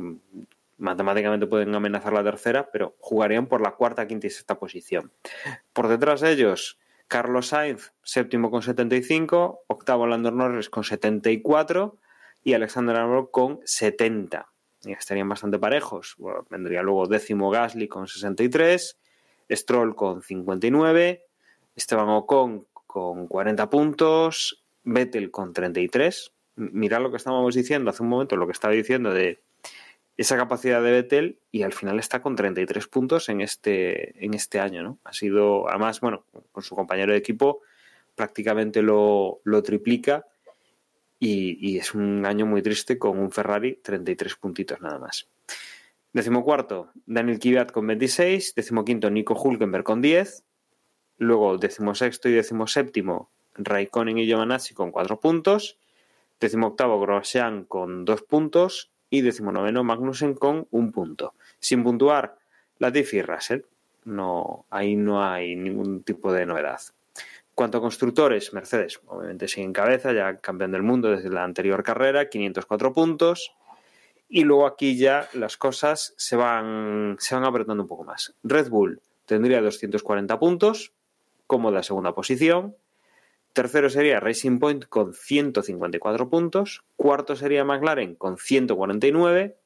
Matemáticamente pueden amenazar la tercera, pero jugarían por la cuarta, quinta y sexta posición. Por detrás de ellos, Carlos Sainz, séptimo con 75, octavo Lando Norris con 74 y Alexander Albon con 70. Y estarían bastante parejos. vendría luego décimo Gasly con 63, Stroll con 59, Esteban Ocon con 40 puntos, Vettel con 33. Mirad lo que estábamos diciendo hace un momento, lo que estaba diciendo de esa capacidad de Vettel y al final está con 33 puntos en este, en este año, ¿no? Ha sido, además, bueno, con su compañero de equipo prácticamente lo, triplica y, es un año muy triste con un Ferrari 33 puntitos nada más. Décimo cuarto, Daniel Kivat con 26, décimo quinto, Nico Hulkenberg con 10, luego décimo sexto y décimo séptimo, Raikkonen y Giovanazzi con 4 puntos, décimo octavo, Grosjean con 2 puntos y decimonoveno Magnussen con un punto. Sin puntuar, Latifi y Russell. No, ahí no hay ningún tipo de novedad. Cuanto a constructores, Mercedes obviamente sigue en cabeza, ya campeón del mundo desde la anterior carrera, 504 puntos. Y luego aquí ya las cosas se van, se van apretando un poco más. Red Bull tendría 240 puntos, cómoda segunda posición. Tercero sería Racing Point con 154 puntos. Cuarto sería McLaren con 149.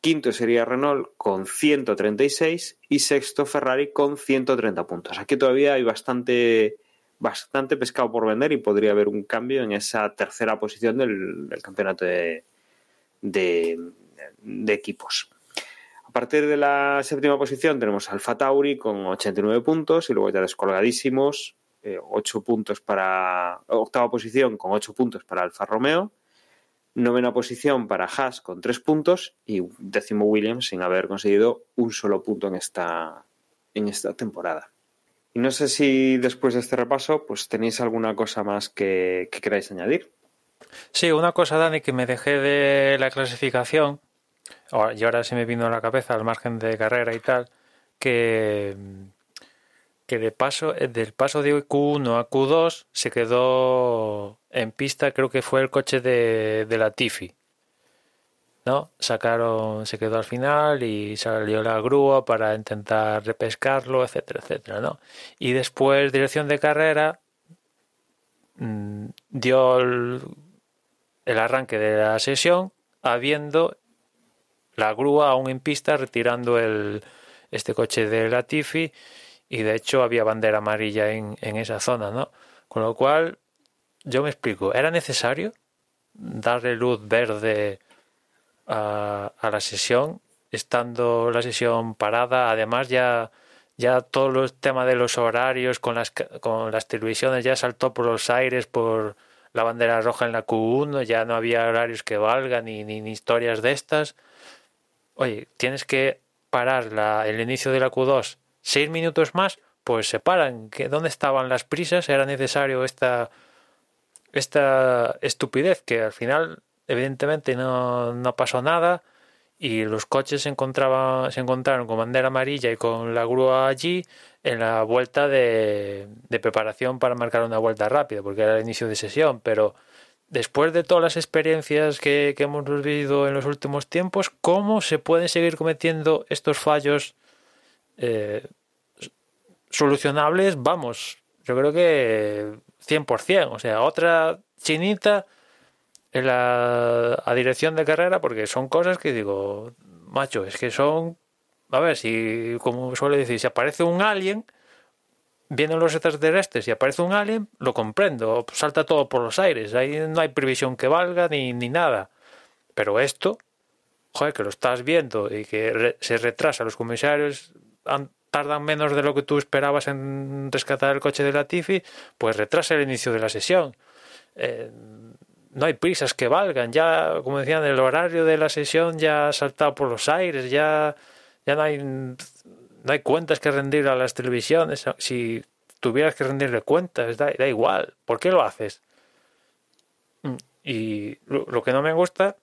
Quinto sería Renault con 136 y sexto Ferrari con 130 puntos. Aquí todavía hay bastante, bastante pescado por vender y podría haber un cambio en esa tercera posición del, campeonato de, de equipos. A partir de la séptima posición tenemos Alfa Tauri con 89 puntos y luego ya descolgadísimos, 8 eh, puntos para octava posición con 8 puntos para Alfa Romeo, novena posición para Haas con 3 puntos y décimo Williams sin haber conseguido un solo punto en esta, en esta temporada. Y no sé si después de este repaso pues tenéis alguna cosa más que, que queráis añadir. Sí, una cosa, Dani, que me dejé de la clasificación y ahora se me vino a la cabeza al margen de carrera y tal, que, que de paso, eh, del paso de Q1 a Q2 se quedó en pista, creo que fue el coche de, de la Tifi. ¿no? Sacaron, se quedó al final y salió la grúa para intentar repescarlo, etcétera, etcétera, ¿no? Y después, dirección de carrera, mm, dio el, arranque de la sesión habiendo la grúa aún en pista retirando el, este coche de Latifi y de hecho había bandera amarilla en, en esa zona, ¿no? Con lo cual, yo me explico, ¿era necesario darle luz verde a, a la sesión estando la sesión parada? Además ya ya todo el tema de los horarios con las, con las televisiones ya saltó por los aires por la bandera roja en la Q1, ya no había horarios que valgan ni, ni, historias de estas oye, tienes que parar la, el inicio de la Q2 seis minutos más, pues se paran. ¿Dónde estaban las prisas? Era necesario esta, esta estupidez que al final, evidentemente, no, no pasó nada y los coches se encontraban se encontraron con bandera amarilla y con la grúa allí en la vuelta de, de preparación para marcar una vuelta rápida porque era el inicio de sesión pero después de todas las experiencias que, hemos vivido en los últimos tiempos, ¿cómo se pueden seguir cometiendo estos fallos eh, solucionables? Vamos, yo creo que 100%. O sea, otra chinita en la a dirección de carrera, porque son cosas que digo, macho, es que son... A ver, si, como suele decir, si aparece un alien vienen los extraterrestres y aparece un alien, lo comprendo, salta todo por los aires, ahí no hay previsión que valga ni, ni nada. Pero esto, joder, que lo estás viendo y que se retrasa, los comisarios tardan menos de lo que tú esperabas en rescatar el coche de la Tifi, pues retrasa el inicio de la sesión. Eh, no hay prisas que valgan, ya, como decían, el horario de la sesión ya ha saltado por los aires, ya, ya no hay no hay cuentas que rendir a las televisiones. Si tuvieras que rendirle cuentas, da, da igual. ¿Por qué lo haces? Mm, y lo, que no me gusta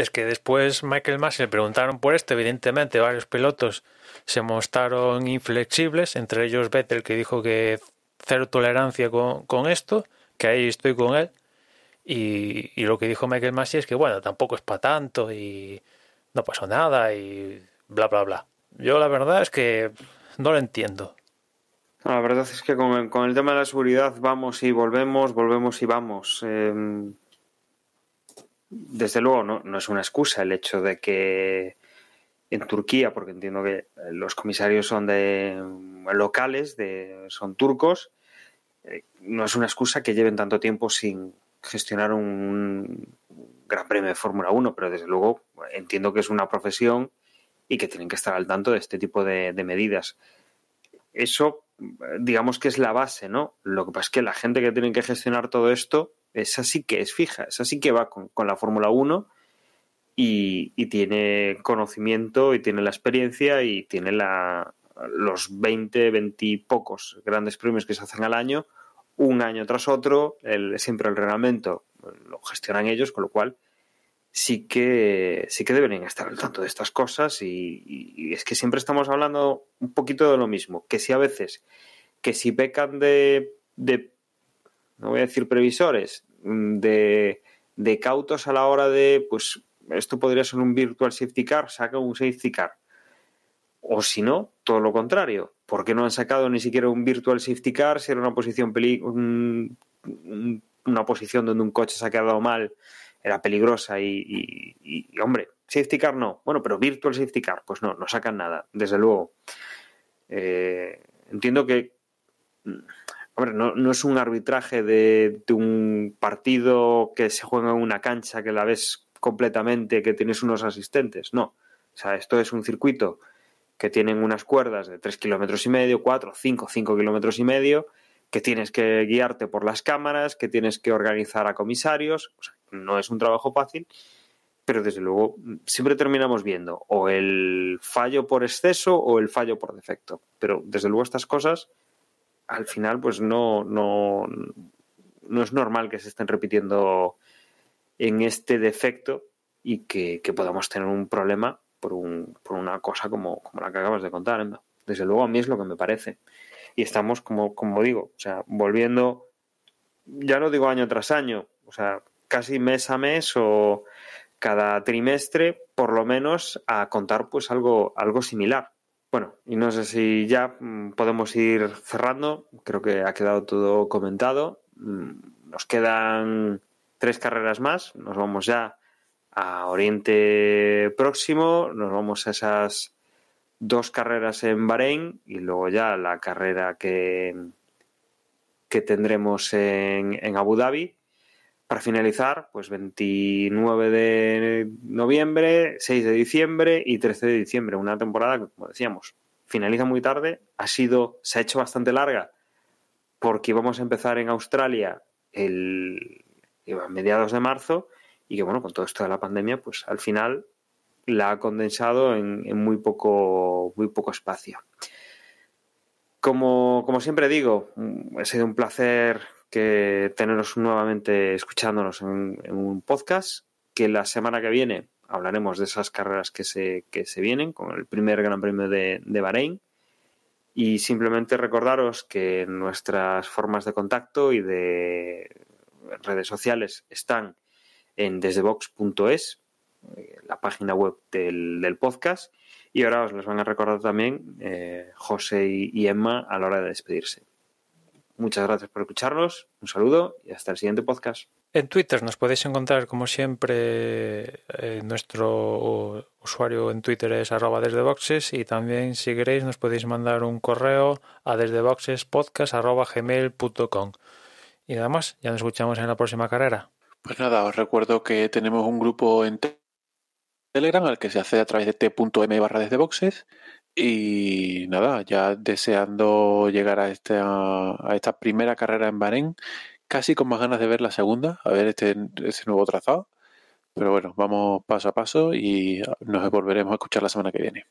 es que después Michael Massey le preguntaron por esto. Evidentemente, varios pilotos se mostraron inflexibles, entre ellos Vettel, que dijo que cero tolerancia con, con esto, que ahí estoy con él. Y, lo que dijo Michael Massey es que, bueno, tampoco es para tanto y no pasó nada y bla, bla, bla. Yo la verdad es que no lo entiendo. La verdad es que con el, tema de la seguridad vamos y volvemos, volvemos y vamos. Em, desde luego no, es una excusa el hecho de que en Turquía, porque entiendo que los comisarios son de locales, de, son turcos, eh, no es una excusa que lleven tanto tiempo sin gestionar un gran premio de Fórmula 1, pero desde luego entiendo que es una profesión y que tienen que estar al tanto de este tipo de, medidas. Eso, digamos que es la base, ¿no? Lo que pasa es que la gente que tiene que gestionar todo esto, esa sí que es fija, esa sí que va con, la Fórmula 1 y, tiene conocimiento y tiene la experiencia y tiene la, los 20, 20 y pocos grandes premios que se hacen al año, un año tras otro, el, siempre el reglamento lo gestionan ellos, con lo cual sí que, sí que deberían estar al tanto de estas cosas y, es que siempre estamos hablando un poquito de lo mismo, que si a veces, que si pecan de no voy a decir previsores, mm, de, de cautos a la hora de, pues esto podría ser un virtual safety car, saca un safety car. O si no, todo lo contrario, ¿por qué no han sacado ni siquiera un virtual safety car si era una posición peli una posición donde un coche se ha quedado mal, era peligrosa y, hombre, safety car no, bueno, pero virtual safety car, pues no, no sacan nada, desde luego. Eh, entiendo que, hombre, no, es un arbitraje de, un partido que se juega en una cancha que la ves completamente, que tienes unos asistentes, no. O sea, esto es un circuito que tienen unas cuerdas de 3 kilómetros y medio, 4, 5, 5 kilómetros y medio, que tienes que guiarte por las cámaras, que tienes que organizar a comisarios. no es un trabajo fácil, pero desde luego siempre terminamos viendo o el fallo por exceso o el fallo por defecto. Pero desde luego estas cosas, al final, pues no, no, no es normal que se estén repitiendo en este defecto y que, podamos tener un problema por, un, por una cosa como, como la que acabas de contar, Desde luego a mí es lo que me parece y estamos, como, como digo, o sea, volviendo, ya no digo año tras año, o sea, casi mes a mes o cada trimestre, por lo menos, a contar pues algo, algo similar. Bueno, y no sé si ya mm, podemos ir cerrando, creo que ha quedado todo comentado. Mm, nos quedan tres carreras más, nos vamos ya a Oriente Próximo, nos vamos a esas dos carreras en Bahrein y luego ya la carrera que, que tendremos en, en Abu Dhabi. Para finalizar, pues 29 de noviembre, 6 de diciembre y 13 de diciembre. Una temporada que, como decíamos, finaliza muy tarde. Ha sido, se ha hecho bastante larga porque íbamos a empezar en Australia el, a mediados de marzo y que, bueno, con todo esto de la pandemia, pues al final la ha condensado en, muy, poco, muy poco espacio. Como, siempre digo, ha sido un placer que teneros nuevamente escuchándonos en, un podcast, que la semana que viene hablaremos de esas carreras que se, que se vienen, con el primer Gran Premio de, de Bahrein. Y simplemente recordaros que nuestras formas de contacto y de redes sociales están en desdebox.es eh, la página web del, podcast. Y ahora os los van a recordar también eh, José y, Emma a la hora de despedirse. Muchas gracias por escucharnos, un saludo y hasta el siguiente podcast. En Twitter nos podéis encontrar, como siempre, eh, nuestro usuario en Twitter es arroba desde boxes y también si queréis nos podéis mandar un correo a desdeboxespodcast.gmail.com Y nada más, ya nos escuchamos en la próxima carrera. Pues nada, os recuerdo que tenemos un grupo en Telegram al que se accede a través de t.m barra desde boxes. Y nada, ya deseando llegar a esta, a esta primera carrera en Bahrein, casi con más ganas de ver la segunda, a ver este, este nuevo trazado. Pero bueno, vamos paso a paso y nos volveremos a escuchar la semana que viene.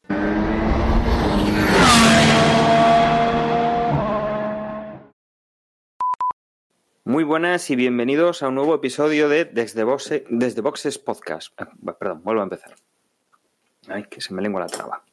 Muy buenas y bienvenidos a un nuevo episodio de Desde, Boxes Podcast. Ah, perdón, vuelvo a empezar. Ay, que se me lengua la traba.